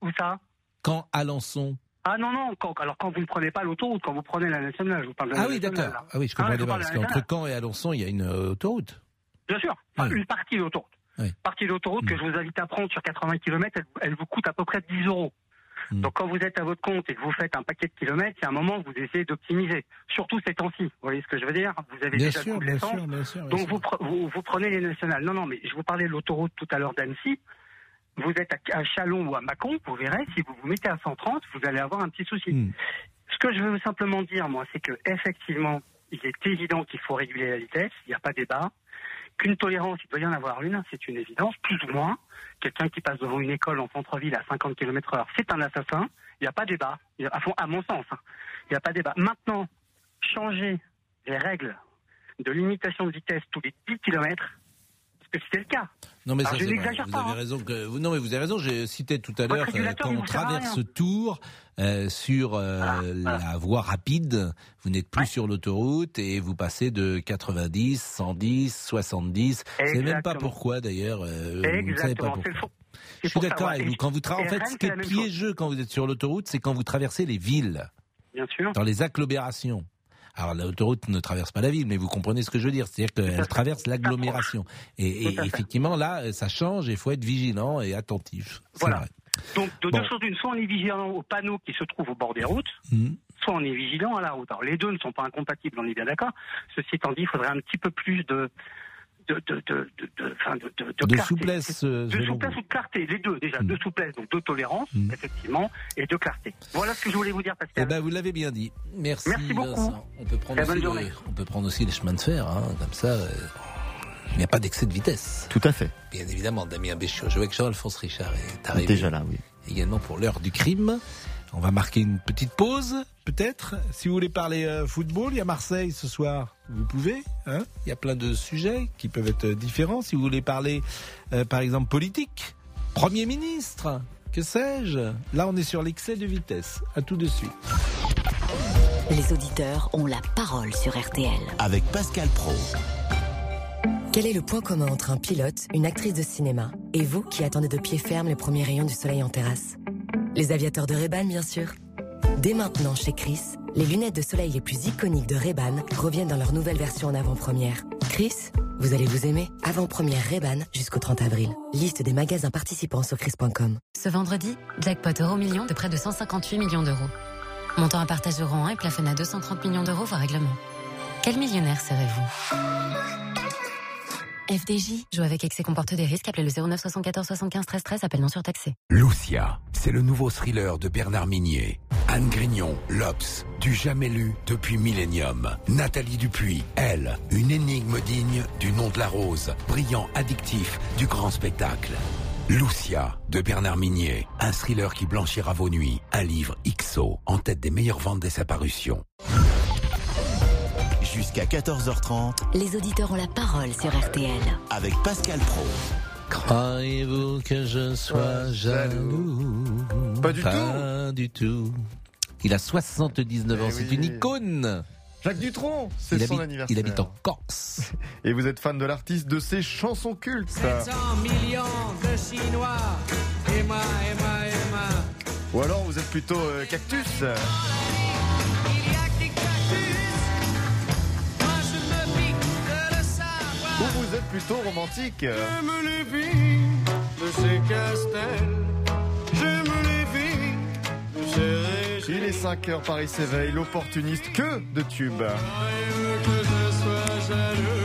Où ça? Quand Alençon Ah non, non, quand, alors quand vous ne prenez pas l'autoroute, quand vous prenez la nationale, je vous parle de la Ah oui, d'accord. Ah oui, je Ah, comprends je parle de parce qu'entre. Caen et Alençon, il y a une euh, autoroute. Bien sûr, Oui. une partie de l'autoroute. Oui. Partie de l'autoroute que je vous invite à prendre sur 80 km, elle, elle vous coûte à peu près 10 euros. Hmm. Donc quand vous êtes à votre compte et que vous faites un paquet de kilomètres, il y a un moment où vous essayez d'optimiser. Surtout ces temps-ci, vous voyez ce que je veux dire? Vous avez Bien déjà le sûr, de bien l'essence. sûr, bien sûr. bien Donc vous, pre- vous, vous prenez les nationales. Non, non, mais je vous parlais de l'autoroute tout à l'heure d'Annecy. Vous êtes à, à Chalon ou à Mâcon, vous verrez, si vous vous mettez à 130, vous allez avoir un petit souci. Hmm. Ce que je veux simplement dire, moi, c'est que effectivement, il est évident qu'il faut réguler la vitesse, il n'y a pas débat. Qu'une tolérance, il doit y en avoir une, c'est une évidence, plus ou moins. Quelqu'un qui passe devant une école en centre-ville à 50 km heure, c'est un assassin. Il n'y a pas débat, à, fond- à mon sens. hein. Il n'y a pas débat. Maintenant, changer les règles de limitation de vitesse tous les 10 km, que c'était le cas. Non mais Alors, ça je c'est vrai. n'exagère Vous avez raison que vous- non mais vous avez raison. J'ai cité tout à l'heure euh, quand on traverse. Tours euh, sur euh, la voie rapide, vous n'êtes plus sur l'autoroute et vous passez de 90, 110, 70. Vous savez même pas pourquoi d'ailleurs. euh, vous ne savez pas c'est pourquoi. Je suis d'accord avec vous. Quand vous en fait, ce qui c'est est piégeux quand vous êtes sur l'autoroute, c'est quand vous traversez les villes, Bien sûr. dans les agglomérations. Alors l'autoroute ne traverse pas la ville, mais vous comprenez ce que je veux dire, c'est-à-dire qu'elle traverse l'agglomération. Et, effectivement, là, ça change et il faut être vigilant et attentif. Voilà. vrai. Donc, de Bon. deux choses d'une, soit on est vigilant aux panneaux qui se trouvent au bord des routes, Mhm. soit on est vigilant à la route. Alors, les deux ne sont pas incompatibles, on est bien d'accord. Ceci étant dit, il faudrait un petit peu plus de de de de de, de, enfin, de, de, de De clarté. souplesse, euh, de souplesse ou de clarté, les deux déjà, Mm. de souplesse, donc de tolérance, Mm. effectivement, et de clarté. Voilà ce que je voulais vous dire, Eh Pascal. ben, vous l'avez bien dit. Merci, Merci beaucoup. Vincent. On peut prendre aussi bonne le- journée. on peut prendre aussi les chemins de fer, hein, comme ça. euh, Il n'y a pas d'excès de vitesse. Tout à fait. Bien évidemment, Damien Béchiot. Je vois que Jean-Alphonse Richard est arrivé. Déjà là, oui. Également pour l'heure du crime. On va marquer une petite pause, peut-être. Si vous voulez parler euh, football, il y a Marseille ce soir. Vous pouvez. Hein il y a plein de sujets qui peuvent être différents. Si vous voulez parler, euh, par exemple, politique, Premier ministre, que sais-je? Là, on est sur l'excès de vitesse. À tout de suite. Les auditeurs ont la parole sur RTL. Avec Pascal Pro. Quel est le point commun entre un pilote, une actrice de cinéma et vous qui attendez de pied ferme les premiers rayons du soleil en terrasse? Les aviateurs de Ray-Ban, bien sûr. Dès maintenant, chez Chris, les lunettes de soleil les plus iconiques de Ray-Ban reviennent dans leur nouvelle version en avant-première. Chris, vous allez vous aimer. Avant-première Ray-Ban jusqu'au 30 avril. Liste des magasins participants sur chris.com. Ce vendredi, jackpot euro million de près de 158 millions d'euros. Montant à partage euro 1 et plafonné à 230 millions d'euros voire règlement. Quel millionnaire serez-vous? FDJ, joue avec excès comporte des risques, appelez le 09 74 75 13 13, appel non surtaxé. Lucia, c'est le nouveau thriller de Bernard Minier. Anne Grignon, L'Obs, du jamais lu depuis Millennium. Nathalie Dupuis, elle, une énigme digne du nom de la rose, brillant addictif du grand spectacle. Lucia, de Bernard Minier, un thriller qui blanchira vos nuits, un livre XO, en tête des meilleures ventes dès sa parution. Jusqu'à 14h30 Les auditeurs ont la parole sur RTL. avec Pascal Pro. Croyez-vous que je sois jaloux? Pas du Pas du tout. Il a 79 ans, Eh c'est oui. une icône. Jacques Dutronc, c'est Il son habite- anniversaire. il habite en Corse. Et vous êtes fan de l'artiste, de ses chansons cultes. 700 millions de Chinois. Emma, Emma, Emma. Ou alors vous êtes plutôt euh, cactus. Plutôt romantique. J'aime les filles de ces castels. J'aime les filles de ces régions. Il est 5 heures, Paris s'éveille, l'opportuniste, que de tubes. Aime que je sois jaloux.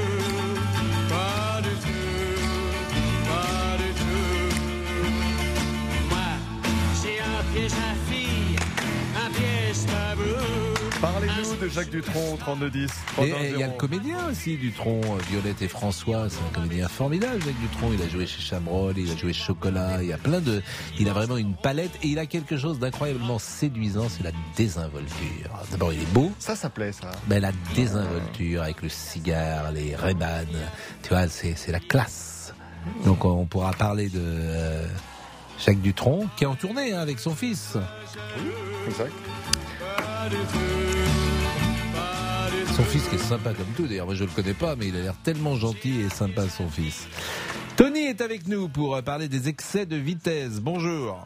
Parlez-nous de Jacques Dutronc au 3210. Et il y a le comédien aussi, Dutronc, euh, Violette et François, c'est un comédien formidable, Jacques Dutronc. Il a joué chez Chabrol, il a joué chez Chocolat, il y a plein de. Il a vraiment une palette et il a quelque chose d'incroyablement séduisant, c'est la désinvolture. D'abord, il est beau. Ça, ça plaît, ça. Ben, la désinvolture avec le cigare, les Ray-Ban, tu vois, c'est c'est la classe. Donc on pourra parler de euh, Jacques Dutronc, qui est en tournée hein, avec son fils. Exact. Son fils qui est sympa comme tout, d'ailleurs moi je le connais pas, mais il a l'air tellement gentil et sympa son fils. Tony est avec nous pour euh, parler des excès de vitesse. Bonjour.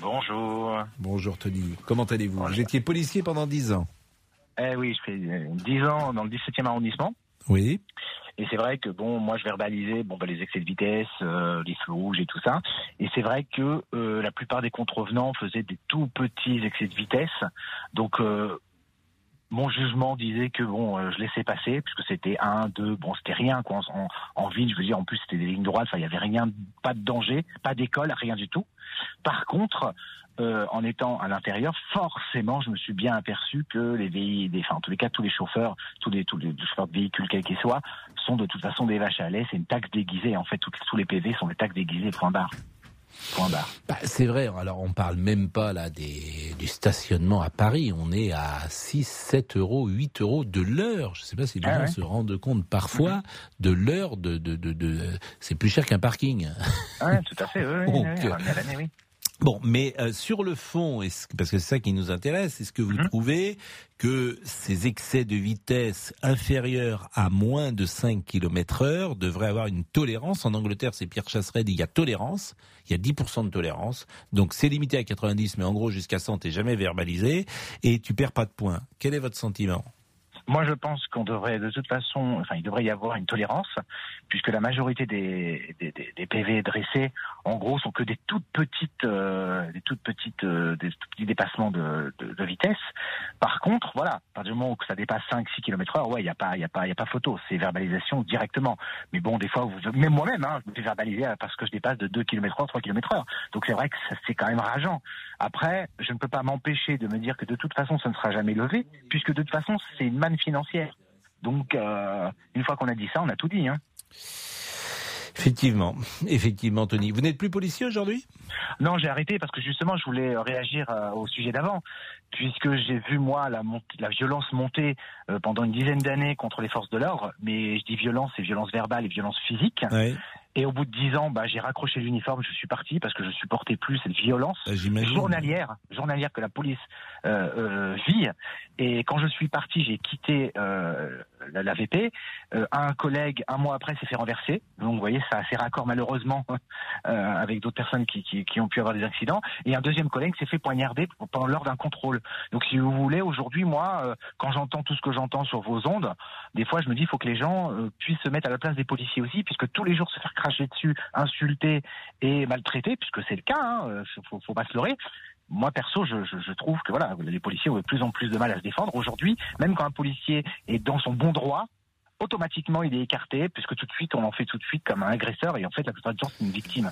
Bonjour. Bonjour Tony, comment allez-vous? Vous étiez policier pendant 10 ans? Eh oui, je fais euh, 10 ans dans le 17e arrondissement. Oui. Et c'est vrai que bon, moi je verbalisais bon bah, les excès de vitesse, euh, les feux rouges et tout ça. Et c'est vrai que euh, la plupart des contrevenants faisaient des tout petits excès de vitesse. Donc euh, mon jugement disait que bon, euh, je laissais passer puisque c'était un, deux, bon c'était rien quoi. En, en ville, je veux dire, en plus c'était des lignes droites, il y avait rien, pas de danger, pas d'école, rien du tout. Par contre, euh, en étant à l'intérieur, forcément, je me suis bien aperçu que les véhicules, enfin, en tous les cas, tous les chauffeurs, tous les, tous les chauffeurs de véhicules, quels qu'ils soient, sont de toute façon des vaches à lait. C'est une taxe déguisée. En fait, toutes- tous les PV sont des taxes déguisées. Point barre. Point barre. Bah, c'est vrai, alors on parle même pas là des, du stationnement à Paris. On est à 6, 7 euros, 8 euros de l'heure. Je sais pas si les Ah gens ouais. se rendent compte parfois de l'heure de, de, de, de- c'est plus cher qu'un parking. Ouais, tout à fait. Oui, Donc, oui. Bon, mais euh, sur le fond, parce que c'est ça qui nous intéresse, est-ce que vous Mhm. trouvez que ces excès de vitesse inférieurs à moins de 5 km heure devraient avoir une tolérance? En Angleterre, c'est Pierre Chasseret dit il y a tolérance, il y a 10% de tolérance, donc c'est limité à 90, mais en gros jusqu'à 100, t'es jamais verbalisé, et tu perds pas de points. Quel est votre sentiment? Moi, je pense qu'on devrait, de toute façon, enfin, il devrait y avoir une tolérance, puisque la majorité des- des PV dressés, en gros, sont que des toutes petites, euh, des toutes petites, euh, des tout petits dépassements de, vitesse. Par contre, voilà, à partir du moment où ça dépasse 5-6 km heure, ouais, il n'y a pas, il a pas, il a pas photo. C'est verbalisation directement. Mais bon, des fois, même moi-même, hein, je me fais verbaliser parce que je dépasse de 2 km heure, 3 km heure. Donc c'est vrai que c'est quand même rageant. Après, je ne peux pas m'empêcher de me dire que de toute façon, ça ne sera jamais levé, puisque de toute façon, c'est une manne financière. Donc, euh, une fois qu'on a dit ça, on a tout dit. Hein. Effectivement, effectivement, Tony. Vous n'êtes plus policier aujourd'hui? Non, j'ai arrêté parce que justement, je voulais réagir euh, au sujet d'avant, puisque j'ai vu moi la, violence monter euh, pendant une dizaine d'années contre les forces de l'ordre. Mais je dis violence, c'est violence verbale et violence physique. Et au bout de dix ans, bah, j'ai raccroché l'uniforme, je suis parti parce que je supportais plus cette violence journalière, journalière que la police euh, euh, vit. Et quand je suis parti, j'ai quitté euh, la, VP. Euh, un collègue, un mois après, s'est fait renverser. Donc, vous voyez, ça a assez raccord malheureusement euh, avec d'autres personnes qui, ont pu avoir des accidents. Et un deuxième collègue s'est fait poignarder pendant lors d'un contrôle. Donc, si vous voulez, aujourd'hui, moi, euh, quand j'entends tout ce que j'entends sur vos ondes, des fois, je me dis, il faut que les gens puissent se mettre à la place des policiers aussi, puisque tous les jours se faire cracher dessus, insulter et maltraiter, puisque c'est le cas, hein, faut, faut pas se leurrer. Moi perso, je, je, je trouve que voilà, les policiers ont de plus en plus de mal à se défendre. Aujourd'hui, même quand un policier est dans son bon droit, automatiquement il est écarté, puisque tout de suite on en fait tout de suite comme un agresseur, et en fait la plupart du temps c'est une victime.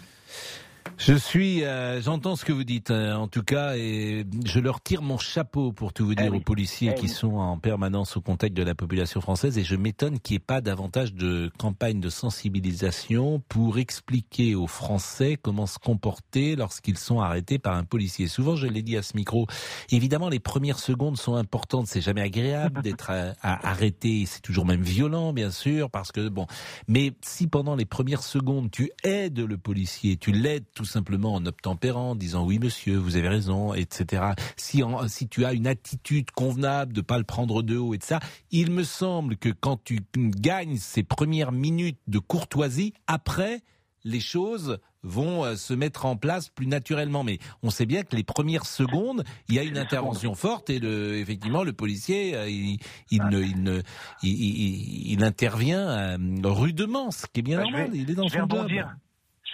Je suis, euh, j'entends ce que vous dites, euh, en tout cas, et je leur tire mon chapeau pour tout vous dire aux policiers Eh qui oui. sont en permanence au contact de la population française, et je m'étonne qu'il n'y ait pas davantage de campagne de sensibilisation pour expliquer aux Français comment se comporter lorsqu'ils sont arrêtés par un policier. Souvent, je l'ai dit à ce micro, évidemment, les premières secondes sont importantes. C'est jamais agréable d'être euh, arrêté, c'est toujours même violent, bien sûr, parce que bon. Mais si pendant les premières secondes tu aides le policier, tu l'aides tout simplement en obtempérant, en disant oui monsieur, vous avez raison, etc. Si en- si tu as une attitude convenable de pas le prendre de haut et de ça, il me semble que quand tu gagnes ces premières minutes de courtoisie, après les choses vont euh, se mettre en place plus naturellement. Mais on sait bien que les premières secondes, il y a une intervention forte et le, effectivement, le policier, euh, il, il ne, il, ne, il, il- il intervient euh, rudement, ce qui est bien Bah, normal. vais- il est dans je vais son rebondir.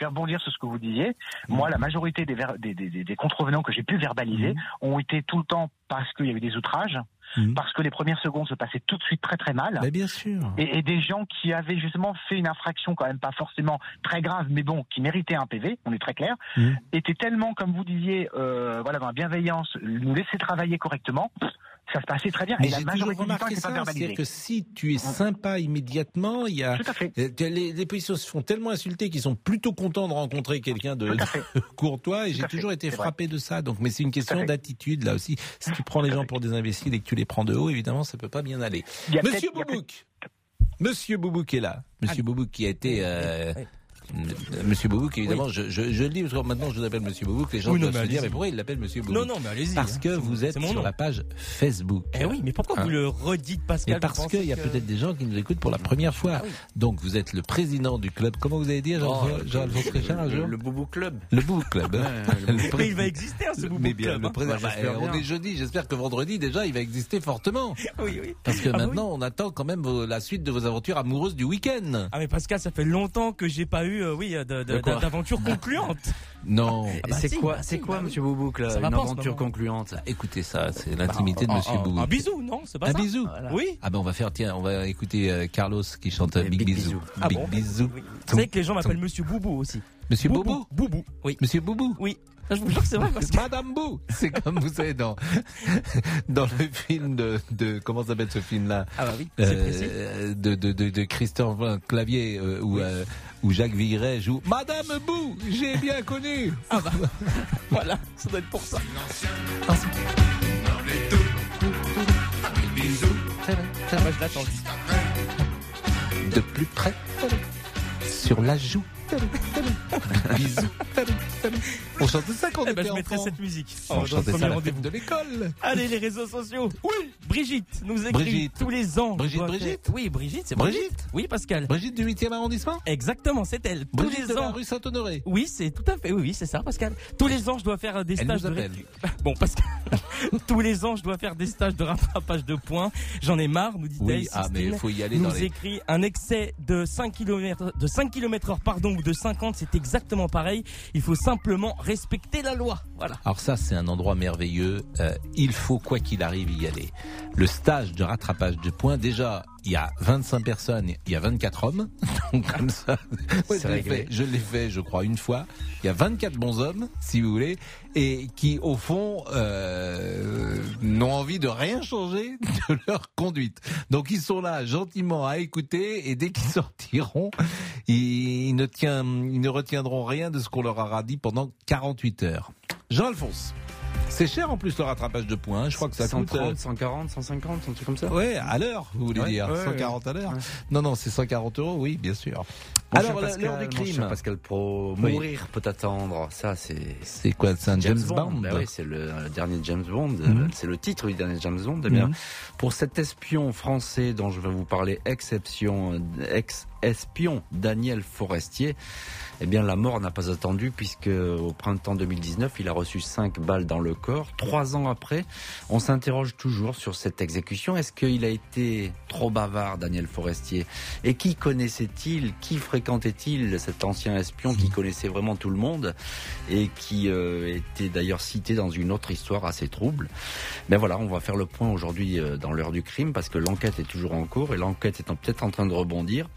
Je vais rebondir sur ce que vous disiez. Moi, la majorité des, ver- des, des- des- des contrevenants que j'ai pu verbaliser ont été tout le temps parce qu'il y avait des outrages, parce que les premières secondes se passaient tout de suite très très mal. bien sûr. Et, et des gens qui avaient justement fait une infraction quand même pas forcément très grave, mais bon, qui méritaient un PV, on est très clair, étaient tellement, comme vous disiez, euh, voilà, dans la bienveillance, nous laisser travailler correctement. Ça se passait très bien. Mais et la majorité du temps, c'est-à-dire que si tu es sympa immédiatement, il y a Euh, les, les policiers se font tellement insulter qu'ils sont plutôt contents de rencontrer quelqu'un de, de courtois et j'ai toujours été frappé de ça. Donc, mais c'est une question d'attitude là aussi. Si tu prends les gens pour des imbéciles et que tu les prends de haut, évidemment, ça peut pas bien aller. Monsieur Boubouk, Monsieur Boubouk est là. Monsieur Boubouk qui a été euh, Monsieur Boubouk, évidemment, je, je, je le dis parce que maintenant je l'appelle Monsieur Boubouk. Les gens Oui, non, doivent se dire, mais pourquoi il l'appelle Monsieur Boubouk Non, non, mais allez-y, Parce hein, que vous êtes sur nom. la page Facebook. Eh oui, mais pourquoi Hein. vous le redites, Pascal parce Vous qu'il y a que- peut-être des gens qui nous écoutent pour la première fois. Donc vous êtes le président du club. Comment vous avez dit, Jean- Oh, Jean-Alphonse Richard, un le- jour le Boubou Club. Le Boubou Club. hein. Le Mais il va exister, hein, ce Boubou Mais bien, Club, le hein. président- Bah, bah, j'espère on est jeudi. J'espère que vendredi déjà, il va exister fortement. Oui, oui. Parce que Ah maintenant, on attend quand même la suite de vos aventures amoureuses du week-end. Ah mais Pascal, ça fait longtemps que j'ai pas eu, euh, oui, quoi d'aventure concluante. Non. Ah bah c'est si, quoi, bah c'est si, quoi, bah oui. Monsieur Boubouk, là, une pas aventure concluante Écoutez ça, c'est l'intimité de Un- Monsieur un- Boubou. Un bisou, non C'est pas Un ça bisou Oui. Ah ben on va faire, tiens, on va écouter euh, Carlos qui chante euh, Big, Bisou. Ah Big bon Bisou. Vous savez que les gens m'appellent Monsieur Boubou aussi. Monsieur Boubou Boubou, oui. Monsieur Boubou Oui. Je vous jure que c'est vrai parce que... Madame Bou C'est comme vous savez dans, dans le film de, de comment s'appelle ce film-là Ah bah oui, c'est de, de, de, de Christophe Clavier euh, où, euh, où Jacques Villeray joue Madame Bou, j'ai bien connu Ah bah voilà, ça doit être pour ça. Ah bah je l'attends. De plus près sur la joue. Bisous. On chantait ça quand on Eh ben, était je mettrai enfant. cette musique. On dans le chantait ça premier à la rendez-vous. fête de l'école. Allez, les réseaux sociaux. Oui, Brigitte nous écrit Brigitte. tous les ans. Brigitte, Brigitte Oui, Brigitte, c'est Brigitte. Brigitte Oui, Pascal. Brigitte du 8e arrondissement Exactement, c'est elle. Tous Brigitte les de la ans. rue Saint-Honoré. Oui, c'est tout à fait. Oui, oui, c'est ça, Pascal. Tous les ans, je dois faire des Elle stages nous de Bon, Pascal. Tous les ans, je dois faire des stages de rattrapage de points. J'en ai marre, nous dit Oui, ah, mais il faut y aller nous dans les- écrit un excès de 5 km de 5 km heure pardon ou de 50, c'est exactement pareil. Il faut simplement respecter la loi. Voilà. Alors ça, c'est un endroit merveilleux. Euh, il faut, quoi qu'il arrive, y aller. le stage de rattrapage de points. Déjà, il y a 25 personnes, il y a 24 hommes. Donc comme ça, ouais, C'est je l'ai réglé. fait, je l'ai fait, je crois, une fois. Il y a 24 bons hommes, si vous voulez, et qui, au fond, euh, n'ont envie de rien changer de leur conduite. Donc ils sont là gentiment à écouter, et dès qu'ils sortiront, ils, ne tient- ils ne retiendront rien de ce qu'on leur aura dit pendant 48 heures. Jean-Alphonse. C'est cher en plus le rattrapage de points. hein. Je crois que ça coûte. 130, 140, 150, un truc comme ça Ouais, à l'heure, vous voulez Ouais, dire ouais, 140 à l'heure. Non, non, c'est 140 euros, oui, bien sûr. Mon Alors, cher l'heure Pascal, du crime. Pascal Pro, Oui. mourir peut attendre. Ça, c'est. C'est quoi C'est un James, Bond, Ben oui, c'est le dernier James Bond. Mhm. C'est le titre du dernier James Bond. Eh bien, Mhm. pour cet espion français dont je vais vous parler, exception, euh, ex-espion Daniel Forestier, eh bien, la mort n'a pas attendu puisque au printemps 2019, il a reçu cinq balles dans le corps. Trois ans après, on s'interroge toujours sur cette exécution. Est-ce qu'il a été trop bavard, Daniel Forestier? Et qui connaissait-il? Qui fréquentait-il cet ancien espion qui connaissait vraiment tout le monde et qui euh, était d'ailleurs cité dans une autre histoire assez trouble Ben voilà, on va faire le point aujourd'hui euh, dans l'heure du crime parce que l'enquête est toujours en cours et l'enquête est peut-être en train de rebondir.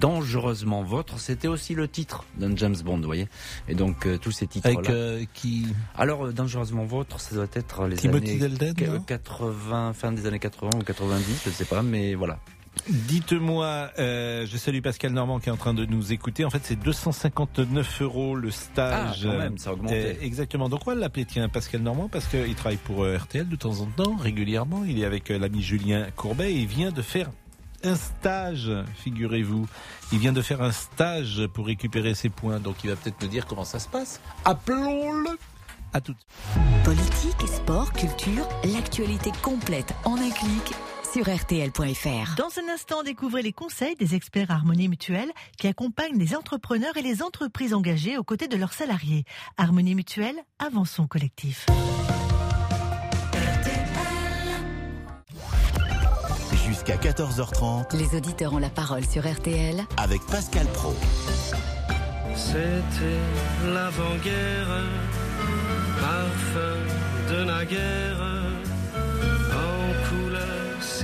Dangereusement vôtre, c'était aussi le titre d'un James Bond, vous voyez. Et donc euh, tous ces titres Avec euh, qui alors, Dangereusement Vôtre, ça doit être les Timothy années Dalton, qu- non? 80, fin des années 80 ou 90, je ne sais pas, mais voilà. Dites-moi, euh, je salue Pascal Normand qui est en train de nous écouter. En fait, c'est 259 euros le stage. Ah, quand même, ça a augmenté. Euh, exactement. Donc, on va l'appeler, tiens, Pascal Normand, parce qu'il travaille pour euh, RTL de temps en temps, régulièrement. Il est avec euh, l'ami Julien Courbet et il vient de faire un stage, figurez-vous. Il vient de faire un stage pour récupérer ses points. Donc, il va peut-être nous dire comment ça se passe. Appelons-le. À tout. Politique, sport, culture, l'actualité complète en un clic sur rtl.fr. Dans un instant, découvrez les conseils des experts Harmonie Mutuelle qui accompagnent les entrepreneurs et les entreprises engagées aux côtés de leurs salariés. Harmonie Mutuelle, avançons collectif. Jusqu'à 14h30 Les auditeurs ont la parole sur RTL avec Pascal Pro. C'était l'avant-guerre, parfum de naguère, en couleur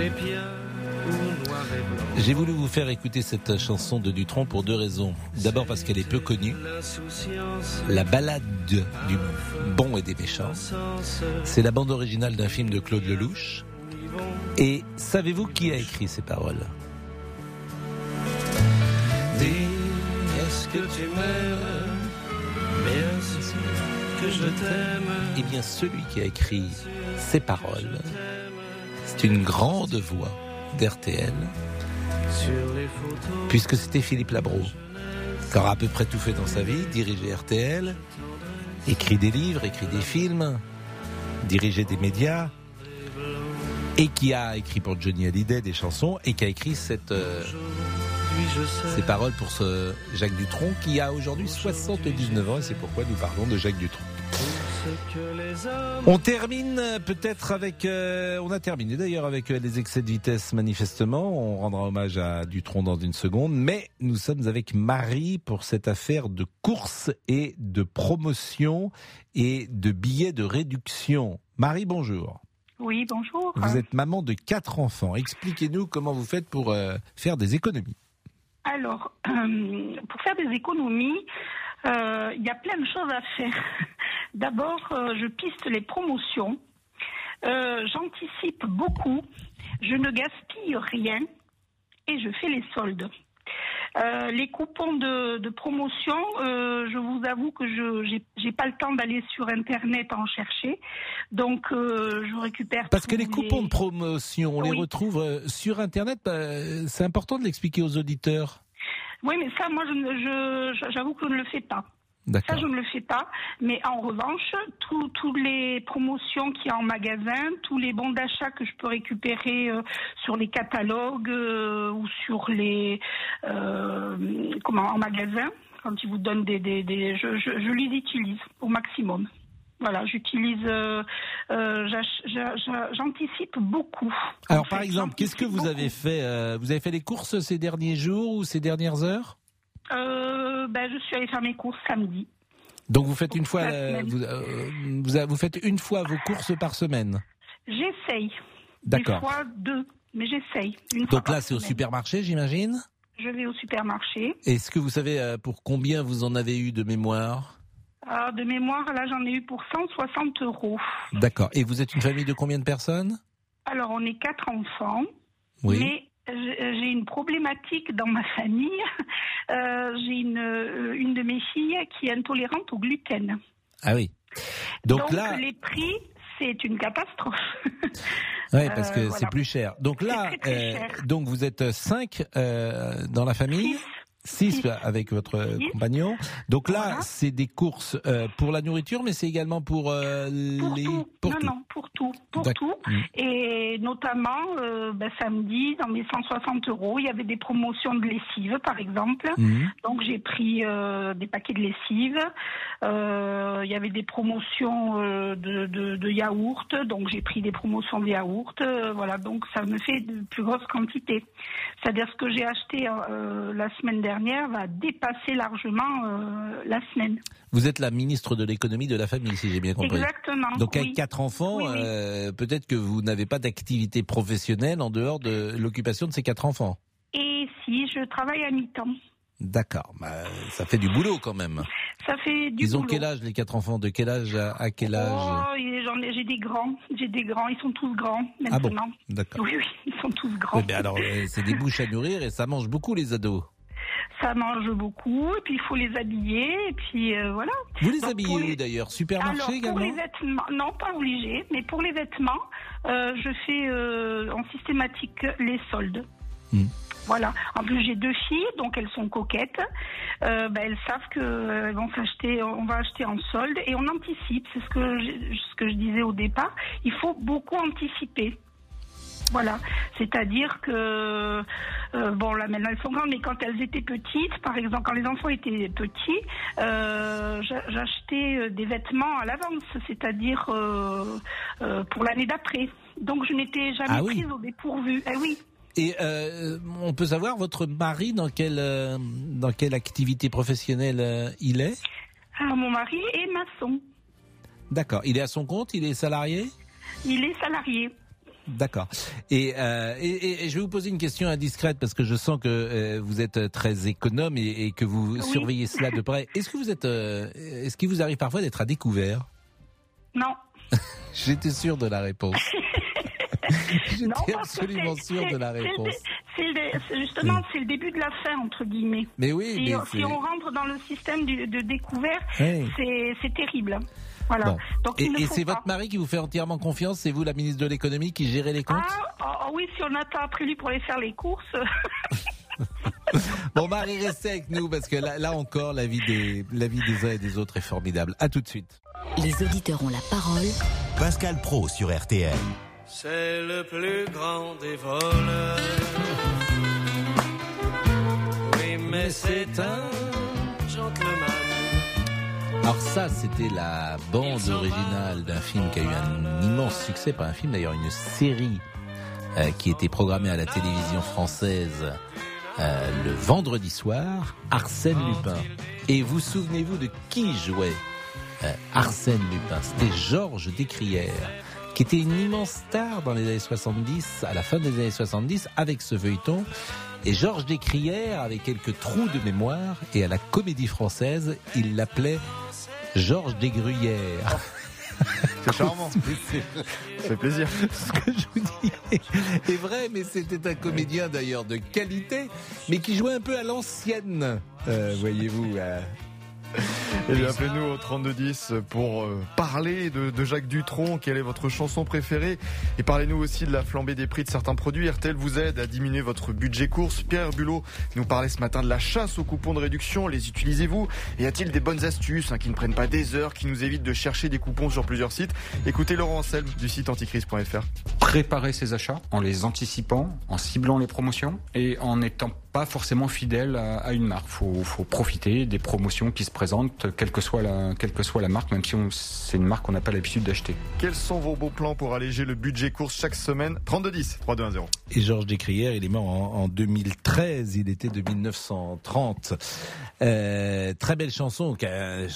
sépia ou noir et blanc. J'ai voulu vous faire écouter cette chanson de Dutronc pour deux raisons. D'abord parce qu'elle est peu connue. La balade du bon et des méchants. C'est la bande originale d'un film de Claude Lelouch. Et savez-vous qui a écrit ces paroles? Dis, est-ce que tu m'aimes? Bien sûr que je t'aime. Eh bien, celui qui a écrit ces paroles, c'est une grande voix d'RTL, puisque c'était Philippe Labro, qui aura à peu près tout fait dans sa vie, dirigé RTL, écrit des livres, écrit des films, dirigé des médias, et qui a écrit pour Johnny Hallyday des chansons, et qui a écrit euh, ces paroles pour ce Jacques Dutronc, qui a aujourd'hui 79 ans, et c'est pourquoi nous parlons de Jacques Dutronc. On termine peut-être avec. euh, on a terminé d'ailleurs avec euh, les excès de vitesse manifestement. On rendra hommage à Dutronc dans une seconde. Mais nous sommes avec Marie pour cette affaire de course et de promotion et de billets de réduction. Marie, bonjour. Oui, bonjour. Vous êtes maman de quatre enfants. Expliquez-nous comment vous faites pour euh, faire des économies. Alors, euh, pour faire des économies, il y a plein de choses à faire. D'abord, euh, je piste les promotions. Euh, J'anticipe beaucoup. Je ne gaspille rien et je fais les soldes. Euh, les coupons de, de promotion, euh, je vous avoue que je j'ai- pas le temps d'aller sur internet en chercher, donc euh, je récupère. Parce que les coupons de promotion, on les retrouve euh, sur Internet. bah, C'est important de l'expliquer aux auditeurs. Oui, mais ça, moi, je ne- je- j'avoue que je ne le fais pas. Ça, je ne le fais pas. Mais en revanche, tous toutes les promotions qu'il y a en magasin, tous les bons d'achat que je peux récupérer euh, sur les catalogues euh, ou sur les euh, comment en magasin, quand ils vous donnent des, des, des- je, je, je les utilise au maximum. Voilà, j'utilise, euh, euh, j'anticipe beaucoup. Alors par fait, exemple, qu'est-ce que vous avez fait euh, Vous avez fait des courses ces derniers jours ou ces dernières heures? Ben, je suis allée faire mes courses samedi. Donc vous faites une fois, vous, vous, vous faites une fois vos courses par semaine? J'essaye. Des D'accord. fois deux, mais j'essaye. Donc là, c'est au supermarché, j'imagine? Je vais au supermarché. Est-ce que vous savez pour combien vous en avez eu de mémoire? Ah, de mémoire, là, j'en ai eu pour 160 euros. D'accord. Et vous êtes une famille de combien de personnes? Alors, on est quatre enfants. Oui. Mais j'ai j'ai une problématique dans ma famille. Euh, j'ai une, euh, une de mes filles qui est intolérante au gluten. Ah oui. Donc, là, les prix, c'est une catastrophe. ouais, parce que euh, c'est voilà. plus cher. Donc là, très, très euh, cher. donc vous êtes cinq euh, dans la famille. Six avec votre Six. compagnon. Donc là, c'est des courses euh, pour la nourriture, mais c'est également pour euh, les pour non, tout. non, pour tout, pour tout. Mm. Et notamment, euh, ben, samedi, dans mes 160 euros, il y avait des promotions de lessive, par exemple. Mhm. Donc j'ai pris euh, des paquets de lessive. Euh, il y avait des promotions euh, de, de, de yaourt, donc j'ai pris des promotions de yaourt. Euh, voilà, donc ça me fait de plus grosses quantités. C'est-à-dire ce que j'ai acheté euh, la semaine dernière va dépasser largement euh, la semaine. Vous êtes la ministre de l'économie de la famille, si j'ai bien compris. Exactement, Donc avec quatre enfants, Oui, oui. euh, peut-être que vous n'avez pas d'activité professionnelle en dehors de l'occupation de ces quatre enfants. Et si je travaille à mi-temps, D'accord. Bah, ça fait du boulot quand même. ça fait du Ils ont boulot. quel âge les quatre enfants? De quel âge à, quel âge? Oh, et j'en ai- j'ai des grands, j'ai des grands, ils sont tous grands Ah bon? maintenant. D'accord. Oui, oui, ils sont tous grands. Mais alors, euh, c'est des bouches à nourrir et ça mange beaucoup les ados. Ça mange beaucoup, et puis il faut les habiller, et puis euh, voilà. Vous les Donc, habillez où les- d'ailleurs? Supermarché Alors, pour également? les vêtements, non, pas obligé, mais pour les vêtements, euh, je fais euh, en systématique les soldes. Hmm. Voilà. En plus, j'ai deux filles, donc elles sont coquettes. Euh, ben, elles savent que euh, vont s'acheter, on va acheter en solde et on anticipe. C'est ce que je, ce que je disais au départ. Il faut beaucoup anticiper. Voilà, c'est-à-dire que euh, bon là maintenant elles sont grandes, mais quand elles étaient petites, par exemple quand les enfants étaient petits, euh, j'a- j'achetais euh, des vêtements à l'avance, c'est-à-dire euh, pour l'année d'après. Donc je n'étais jamais Ah oui. prise au dépourvu. Eh oui. Et on peut savoir votre mari dans quelle dans quelle activité professionnelle il est? Alors, mon mari est maçon. D'accord. Il est à son compte? Il est salarié? Il est salarié. D'accord. Et, euh, et, je vais vous poser une question indiscrète parce que je sens que euh, vous êtes très économe et, et que vous Oui. surveillez cela de près. Est-ce que vous êtes, euh, est-ce qu'il vous arrive parfois d'être à découvert? Non. J'étais sûr de la réponse. J'étais absolument sûr de la réponse. C'est justement c'est le début de la fin entre guillemets. Mais oui, Si, mais si on rentre dans le système du- de découvert, Oui. c'est terrible. Voilà. Bon. Donc Et, c'est votre mari qui vous fait entièrement confiance C'est vous, la ministre de l'économie, qui gérez les comptes Ah, oh, oui, si on attend après lui pour aller faire les courses. Bon, Marie, restez avec nous parce que là, là encore, la vie, des, la vie des uns et des autres est formidable. À tout de suite. Les auditeurs ont la parole. Pascal Pro sur RTL. C'est le plus grand des voleurs. Oui, mais c'est un gentleman. Alors ça, c'était la bande originale d'un film qui a eu un immense succès, pas un film d'ailleurs, une série euh, qui était programmée à la télévision française euh, le vendredi soir, Arsène Lupin. Et vous souvenez-vous de qui jouait euh, Arsène Lupin? C'était Georges Descrières, qui était une immense star dans les années 70, à la fin des années 70, avec ce feuilleton. Et Georges Descrières avait quelques trous de mémoire, et à la comédie française, il l'appelait Georges Desgruyères. C'est charmant. Ça fait plaisir. Ce que je vous dis est vrai, mais c'était un comédien d'ailleurs de qualité, mais qui jouait un peu à l'ancienne, euh, voyez-vous. euh. Et bien, appelez-nous au 3210 pour euh, parler de, de Jacques Dutronc. Quelle est votre chanson préférée? Et parlez-nous aussi de la flambée des prix de certains produits. RTL vous aide à diminuer votre budget course. Pierre Bulot nous parlait ce matin de la chasse aux coupons de réduction. Les utilisez-vous? Et y a-t-il des bonnes astuces hein, qui ne prennent pas des heures, qui nous évitent de chercher des coupons sur plusieurs sites? Écoutez Laurent Anselme du site anticrise.fr. préparer ses achats en les anticipant, en ciblant les promotions et en n'étant pas forcément fidèle à, à une marque. Faut, faut profiter des promotions qui se présentent, quelle que soit la, quelle que soit la marque, même si c'est une marque qu'on n'a pas l'habitude d'acheter. Quels sont vos beaux plans pour alléger le budget course chaque semaine? 3210 3210. Et Georges Descrières, il est mort en, en 2013, il était de 1930. Euh, très belle chanson. euh,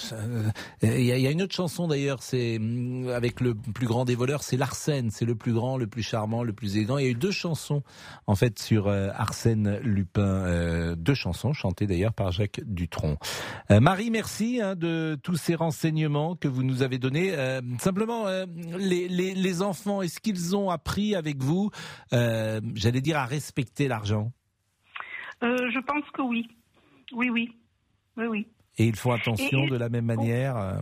Il y, a- il y a une autre chanson d'ailleurs, c'est hum, avec le plus grand des voleurs, c'est Larsen, c'est le plus grand, le le plus charmant, le plus élégant. Il y a eu deux chansons en fait sur euh, Arsène Lupin, euh, deux chansons chantées d'ailleurs par Jacques Dutronc. Euh, Marie, merci hein, de tous ces renseignements que vous nous avez donnés. Euh, simplement, les, les, les enfants, est-ce qu'ils ont appris avec vous, j'allais dire, à respecter l'argent? Je pense que oui. Oui, oui. Oui, oui. Et ils font attention Et- de la même manière euh,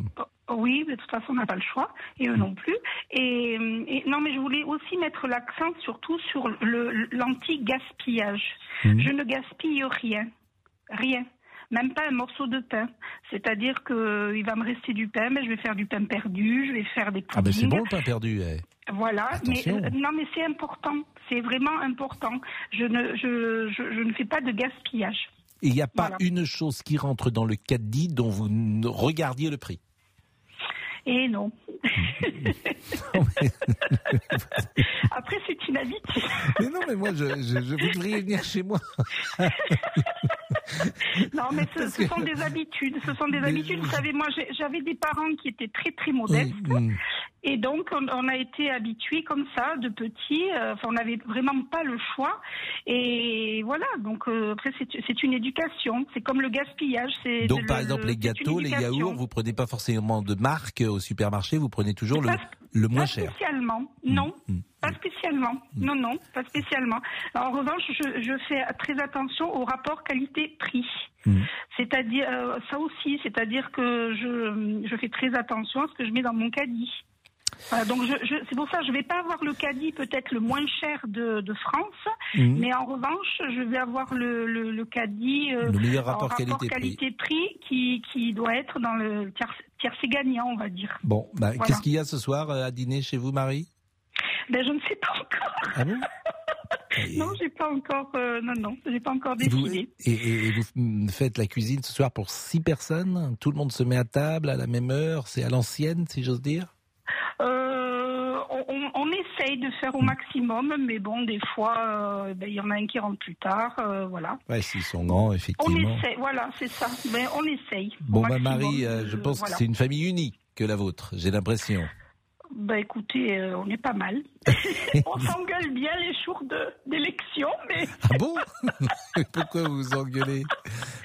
Oui, de toute façon, on n'a pas le choix, et eux non plus. Et, et- non, mais je voulais aussi mettre l'accent surtout sur le l'anti-gaspillage. Mhm. Je ne gaspille rien, rien, même pas un morceau de pain. C'est-à-dire que il va me rester du pain, mais je vais faire du pain perdu, je vais faire des Ah ben c'est bon le pain perdu. eh. Voilà, mais euh, non, mais c'est important, c'est vraiment important. Je ne, je, je, je ne fais pas de gaspillage. Il n'y a pas Voilà. une chose qui rentre dans le caddie dont vous ne regardiez le prix. Et non. Après, c'est une habitude. Mais non, mais moi, je, je, je devriez venir chez moi. Non, mais ce, que- sont des habitudes. Ce sont des Mais- habitudes. Vous savez, moi, j'avais des parents qui étaient très, très modestes. Mm. Et donc, on, on a été habitués comme ça, de petits. euh, Enfin, on n'avait vraiment pas le choix. Et voilà. Donc, euh, après, c'est une éducation. C'est comme le gaspillage. Donc, le- par exemple, les gâteaux, les yaourts, vous prenez pas forcément de marque au supermarché, vous prenez toujours le, le moins Pas cher. spécialement, non. Mm. Pas spécialement, non, non, pas spécialement. En revanche, je, je fais très attention au rapport qualité-prix. Mm. C'est-à-dire, euh, ça aussi, c'est-à-dire que je, je fais très attention à ce que je mets dans mon caddie. Voilà, donc je, je- c'est pour ça que je vais pas avoir le caddie peut-être le moins cher de, de France, Mhm. mais en revanche, je vais avoir le, le, le caddie euh, Le meilleur rapport qualité-prix. qui, qui doit être dans le tiers, tiercé gagnant, on va dire. Bon, bah, Voilà. qu'est-ce qu'il y a ce soir euh, à dîner chez vous, Marie? Ben, je ne sais pas encore. Ah bon? Non, j'ai pas encore. euh, non, non, j'ai pas encore vous, décidé. et, vous faites la cuisine ce soir pour six personnes Tout le monde se met à table à la même heure C'est à l'ancienne, si j'ose dire Euh, on, on- on essaye de faire au maximum, mais bon, des fois, euh, ben, il y en a un qui rentre plus tard, euh, voilà. Ouais, s'ils sont grands, On effectivement. essaye, voilà, c'est ça. Ben, on essaye. Bon, bah, maximum Marie, je pense voilà. que c'est une famille unie que la vôtre, j'ai l'impression. Ben, écoutez, euh, on est pas mal. on s'engueule bien les jours d'élection, mais. Ah bon? Pourquoi vous vous engueulez?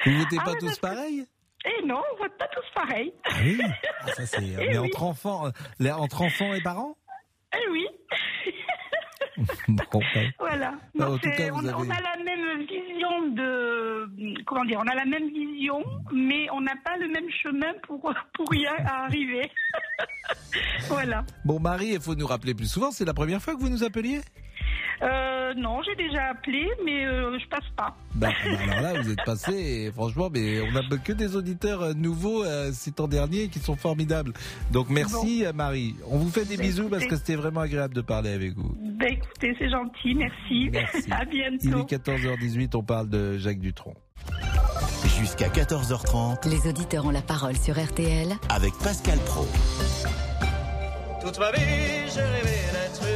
Vous votez Ah, pas mais tous parce que- pareil? Eh non, on vote pas tous pareil. Ah oui Ah, ça, c'est- Eh mais oui. entre enfants, euh, entre enfants et parents Eh oui. Bon, ben, Voilà. Bah, cas, on, on a la même vision de comment dire, on a la même vision, mais on n'a pas le même chemin pour pour y arriver. voilà. Bon, Marie, il faut nous rappeler plus souvent, c'est la première fois que vous nous appeliez? Euh, non, j'ai déjà appelé, mais euh, je passe pas. Bah, bah, alors là, vous êtes passé, et franchement, mais on n'a que des auditeurs euh, nouveaux euh, ces temps derniers qui sont formidables. Donc merci Marie. On vous fait des Bah, bisous parce que c'était vraiment agréable de parler avec vous. Ben écoutez, c'est gentil, merci. Merci. à Il bientôt. est 14h18, on parle de Jacques Dutronc. Jusqu'à 14h30 Les auditeurs ont la parole sur RTL avec Pascal Pro. Toute ma vie, j'ai rêvé d'être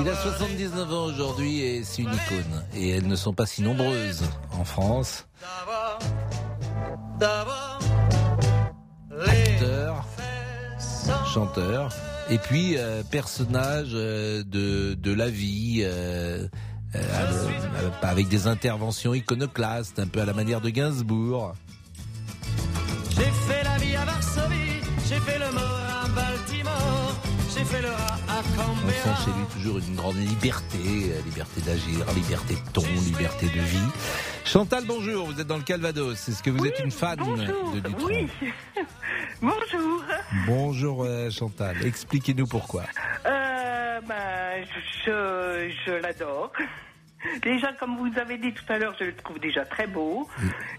Il a 79 ans aujourd'hui et c'est une icône. Et elles ne sont pas si nombreuses en France. Acteur, chanteur, et puis euh, personnage euh, de, de la vie, euh, euh, avec des interventions iconoclastes, un peu à la manière de Gainsbourg. Sent chez lui toujours une grande liberté, euh, liberté d'agir, liberté de ton, liberté de vie. Chantal, bonjour, vous êtes dans le Calvados. Est-ce que vous êtes une fan de Dutronc Oui. Bonjour. Bonjour euh, Chantal, expliquez-nous pourquoi. Euh, bah, je, je l'adore. Déjà, comme vous avez dit tout à l'heure, je le trouve déjà très beau.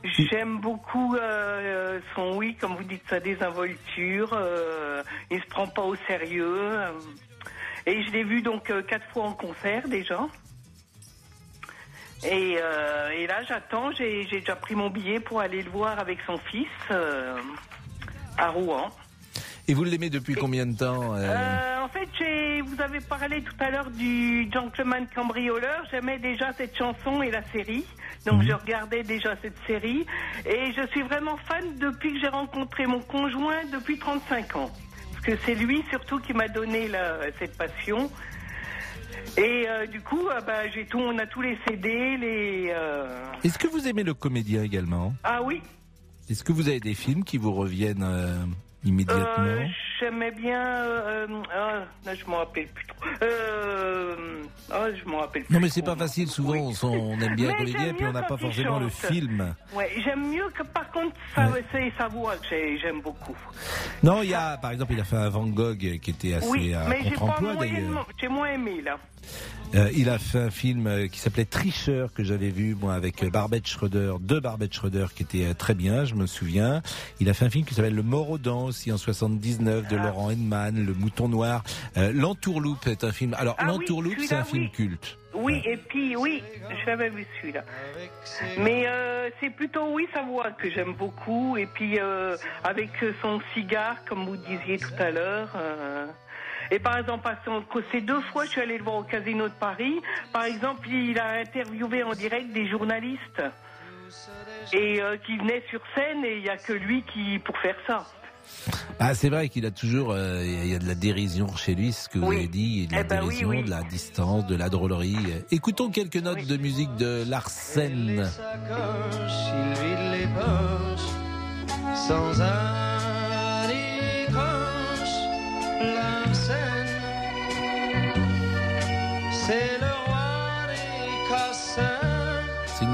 J'aime beaucoup euh, son oui, comme vous dites, sa désinvolture. Euh, il se prend pas au sérieux. Et je l'ai vu donc euh, quatre fois en concert déjà. Et, euh, et là, j'attends. J'ai déjà pris mon billet pour aller le voir avec son fils euh, à Rouen. Et vous l'aimez depuis combien de temps euh en fait, vous avez parlé tout à l'heure du Gentleman Cambrioleur. J'aimais déjà cette chanson et la série. Donc, je regardais déjà cette série. Et je suis vraiment fan depuis que j'ai rencontré mon conjoint depuis 35 ans. Parce que c'est lui surtout qui m'a donné la- cette passion. Et euh, du coup, ah bah, j'ai tout, on a tous les CD, les. euh, Est-ce que vous aimez le comédien également? Ah oui, Est-ce que vous avez des films qui vous reviennent euh, immédiatement Euh, J'aimais bien. Euh, ah, là, je m'en rappelle plus trop. Euh, ah, je m'en rappelle plus. Non mais c'est pas facile, souvent on, s'en- on aime bien et puis on n'a pas forcément le film. Ouais, j'aime mieux que par contre, ça, c'est sa voix que j'ai- j'aime beaucoup. Non, il y a, par exemple, il a fait un Van Gogh qui était assez oui, à mais j'ai pas contre-emploi d'ailleurs. j'ai moins aimé là. Euh, il a fait un film euh, qui s'appelait Tricheur que j'avais vu moi avec euh, Barbette Schroeder, deux Barbette Schroeder qui étaient euh, très bien, je me souviens. Il a fait un film qui s'appelle Le Mort aux dents aussi en 79 Ah. de Laurent Henman, Le Mouton Noir. Euh, L'Entourloupe est un film. Alors Ah oui, L'Entourloupe c'est un film culte. Oui, et puis oui, j'avais vu celui-là. Mais euh, c'est plutôt oui sa voix que j'aime beaucoup. Et puis avec son cigare, comme vous disiez tout à l'heure. Et par exemple, à son- que ces deux fois, je suis allée le voir au Casino de Paris. Par exemple, il a interviewé en direct des journalistes et euh, qui venaient sur scène et il n'y a que lui qui pour faire ça. Ah, c'est vrai qu'il a toujours, euh, il y a de la dérision chez lui, ce que vous Oui. avez dit, il y a Eh de la ben oui, dérision, oui. de la distance, de la drôlerie. Écoutons quelques notes de musique de Larsen. sacoches, il vide les poches, sans un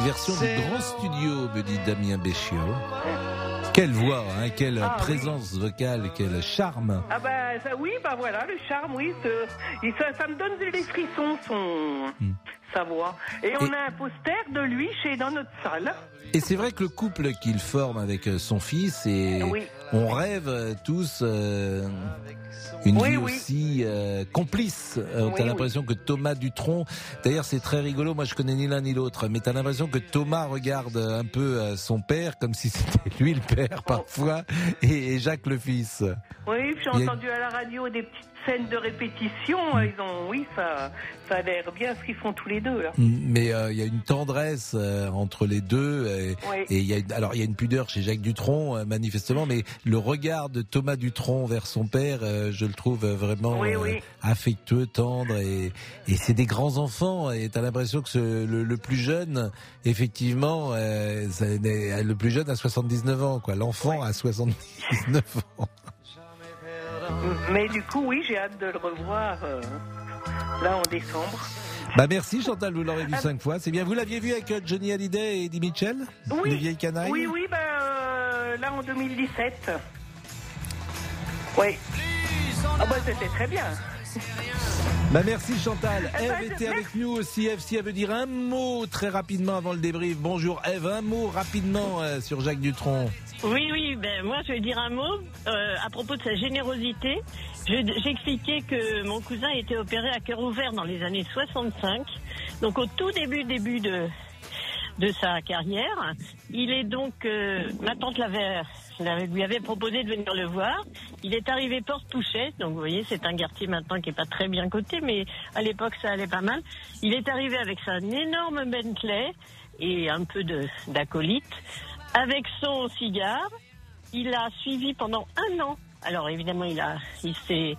version du grand studio, me dit Damien Béchiot. Quelle voix, hein, quelle Ah, oui. présence vocale, quel charme. Ah bah ça, oui, bah voilà, le charme, oui, ce- ça, ça me donne des frissons, son, sa voix. Et on a un poster de lui chez dans notre salle. Et c'est vrai que le couple qu'il forme avec euh, son fils, et Oui. On rêve euh, tous euh, une Oui, vie oui. aussi euh, complice. Euh, t'as oui. l'impression que Thomas Dutronc, d'ailleurs c'est très rigolo, moi je connais ni l'un ni l'autre, mais t'as l'impression que Thomas regarde un peu euh, son père comme si c'était lui le père parfois, et, et Jacques le fils. Oui, j'ai a- entendu à la radio des petites scènes de répétition. Ils ont, oui, ça, ça a l'air bien ce qu'ils font tous les deux là. Mais euh, il y a une tendresse euh, entre les deux. Et, Oui. et y a, alors il y a une pudeur chez Jacques Dutronc, euh, manifestement, mais le regard de Thomas Dutronc vers son père, euh, je le trouve euh, vraiment Oui, euh, oui. affectueux, tendre. Et, et c'est des grands enfants. Et t'as l'impression que ce- le, le plus jeune, effectivement, euh, ça le plus jeune a 79 ans. quoi. L'enfant a 79 ans. Mais du coup, oui, j'ai hâte de le revoir euh, là en décembre. Bah merci Chantal, vous l'aurez vu cinq fois. C'est bien. Vous l'aviez vu avec euh, Johnny Hallyday et Eddie Mitchell Oui. Les vieilles canailles Oui, oui, ben euh, là en 2017. Oui. Ah bah c'était très bien. Bah merci Chantal. Eh ben, Eve était avec nous aussi. Eve, si elle veut dire un mot très rapidement avant le débrief. Bonjour Eve, un mot rapidement euh, sur Jacques Dutronc. Oui, oui, ben moi je vais dire un mot euh, à propos de sa générosité. Je- J'expliquais que mon cousin a été opéré à cœur ouvert dans les années 65, donc au tout début début de de sa carrière. Il est donc euh, ma tante l'avait l'avait- lui avait proposé de venir le voir. Il est arrivé porte touchette, donc vous voyez c'est un quartier maintenant qui est pas très bien coté, mais à l'époque ça allait pas mal. Il est arrivé avec sa énorme Bentley et un peu d'acolyte avec son cigare. Il a suivi pendant un an. Alors évidemment, il a, il s'est,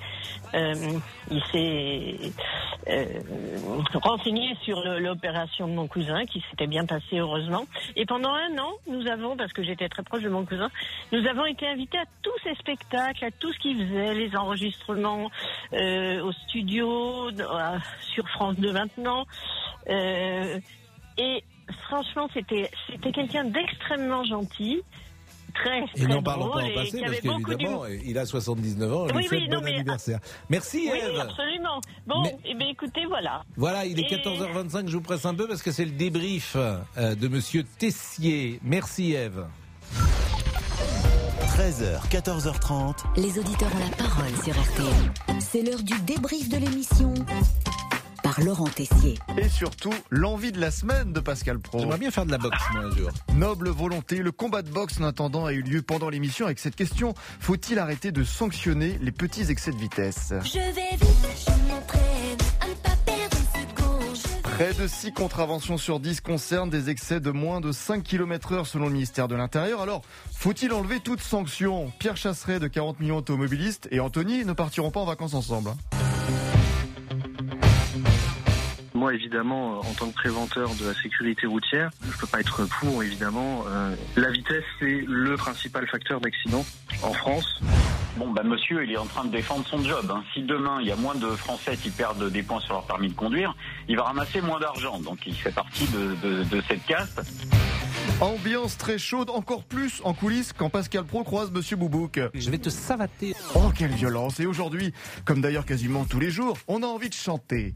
euh, il s'est euh, renseigné sur l'opération de mon cousin, qui s'était bien passée heureusement. Et pendant un an, nous avons, parce que j'étais très proche de mon cousin, nous avons été invités à tous ses spectacles, à tout ce qu'il faisait, les enregistrements euh, au studio, sur France 2 maintenant. Et franchement, c'était c'était quelqu'un d'extrêmement gentil, très Et très n'en parlons pas en passé parce qu'évidemment, il a 79 ans. On lui Oui, souhaite oui, non, bon mais- anniversaire. Merci Oui, Eve. absolument. Bon, Mais- eh bien, écoutez, voilà. Voilà, il est Et- 14h25, je vous presse un peu parce que c'est le débrief euh, de Monsieur Tessier. Merci Eve. 13h, 14h30. Les auditeurs ont la parole sur RTL. C'est l'heure du débrief de l'émission par Laurent Tessier. Et surtout, l'envie de la semaine de Pascal Pro. J'aimerais bien faire de la boxe, moi, un jour. Noble volonté, le combat de boxe en attendant a eu lieu pendant l'émission avec cette question faut-il arrêter de sanctionner les petits excès de vitesse? Je vais vite, je m'entraîne à ne pas perdre une seconde. Près de 6 contraventions sur 10 concernent des excès de moins de 5 km heure selon le ministère de l'Intérieur. Alors, faut-il enlever toute sanction? Pierre Chasseret de 40 millions automobilistes et Anthony ne partiront pas en vacances ensemble. Moi, évidemment, euh, en tant que préventeur de la sécurité routière, je peux pas être pour, évidemment. Euh, la vitesse, c'est le principal facteur d'accident en France. Bon, bah, monsieur, il est en train de défendre son job. hein. Si demain, il y a moins de Français qui perdent des points sur leur permis de conduire, il va ramasser moins d'argent. Donc, il fait partie de, de- de cette caste. Ambiance très chaude, encore plus en coulisses quand Pascal Pro croise Monsieur Boubouk. Je vais te savater. Oh, quelle violence Et aujourd'hui, comme d'ailleurs quasiment tous les jours, on a envie de chanter.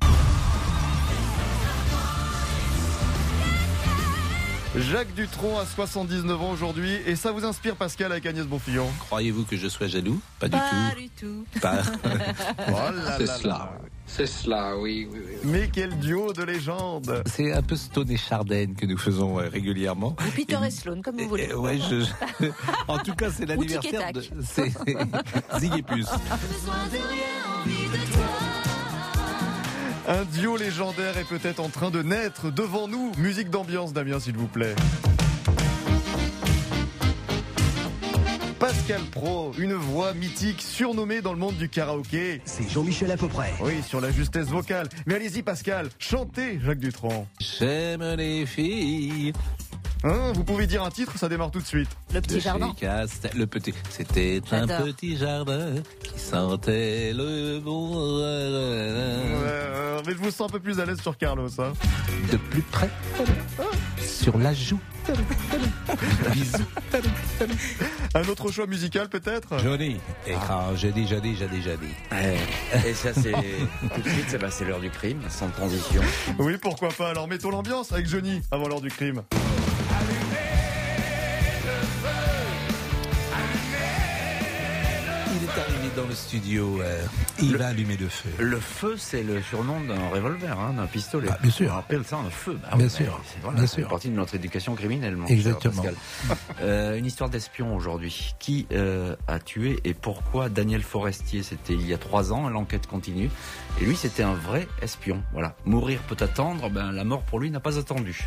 Jacques Dutronc a 79 ans aujourd'hui et ça vous inspire Pascal avec Agnès Bonfillon? Croyez-vous que je sois jaloux? Pas du Pas tout. du tout. Pas- Oh là C'est cela. C'est cela, oui, oui, Mais quel duo de légende C'est un peu Stone et Chardin que nous faisons euh, régulièrement. Ou Peter et Sloan, comme vous voulez. Euh, ouais, je- je- En tout cas, c'est et l'anniversaire de. C'est Zig et Puce. Un duo légendaire est peut-être en train de naître devant nous. Musique d'ambiance, Damien, s'il vous plaît. Pascal Pro, une voix mythique surnommée dans le monde du karaoké. C'est Jean-Michel à peu près. Oui, sur la justesse vocale. Mais allez-y, Pascal, chantez Jacques Dutronc. J'aime les filles. Hein, vous pouvez dire un titre, ça démarre tout de suite. Le De chez Castel- le petit. C'était un petit jardin qui sentait le bon. Euh, mais je vous sens un peu plus à l'aise sur Carlos. Hein. De plus près. Sur la joue. Bisous. Un autre choix musical peut-être? Johnny. Et quand je dis, je dis, je dis, je dis. Ouais. Et ça, c'est tout de suite, c'est bah, c'est l'heure du crime, sans transition. Oui, pourquoi pas. Alors mettons l'ambiance avec Johnny avant l'heure du crime. Il est dans le studio. euh, il va allumer le feu. Le feu, c'est le surnom d'un revolver, hein, d'un pistolet. Ah, bien sûr. On appelle ça un feu. Bah Bien oui, sûr. c'est- voilà, Bien c'est sûr. partie de notre éducation criminelle, mon Exactement. Euh, une histoire d'espion aujourd'hui. Qui euh, a tué et pourquoi Daniel Forestier C'était il y a trois ans. L'enquête continue. Et lui, c'était un vrai espion. Voilà. Mourir peut attendre. Ben, la mort pour lui n'a pas attendu.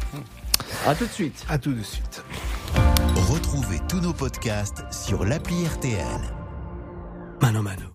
À tout de suite. À tout de suite. Retrouvez tous nos podcasts sur l'appli RTL. منو منو.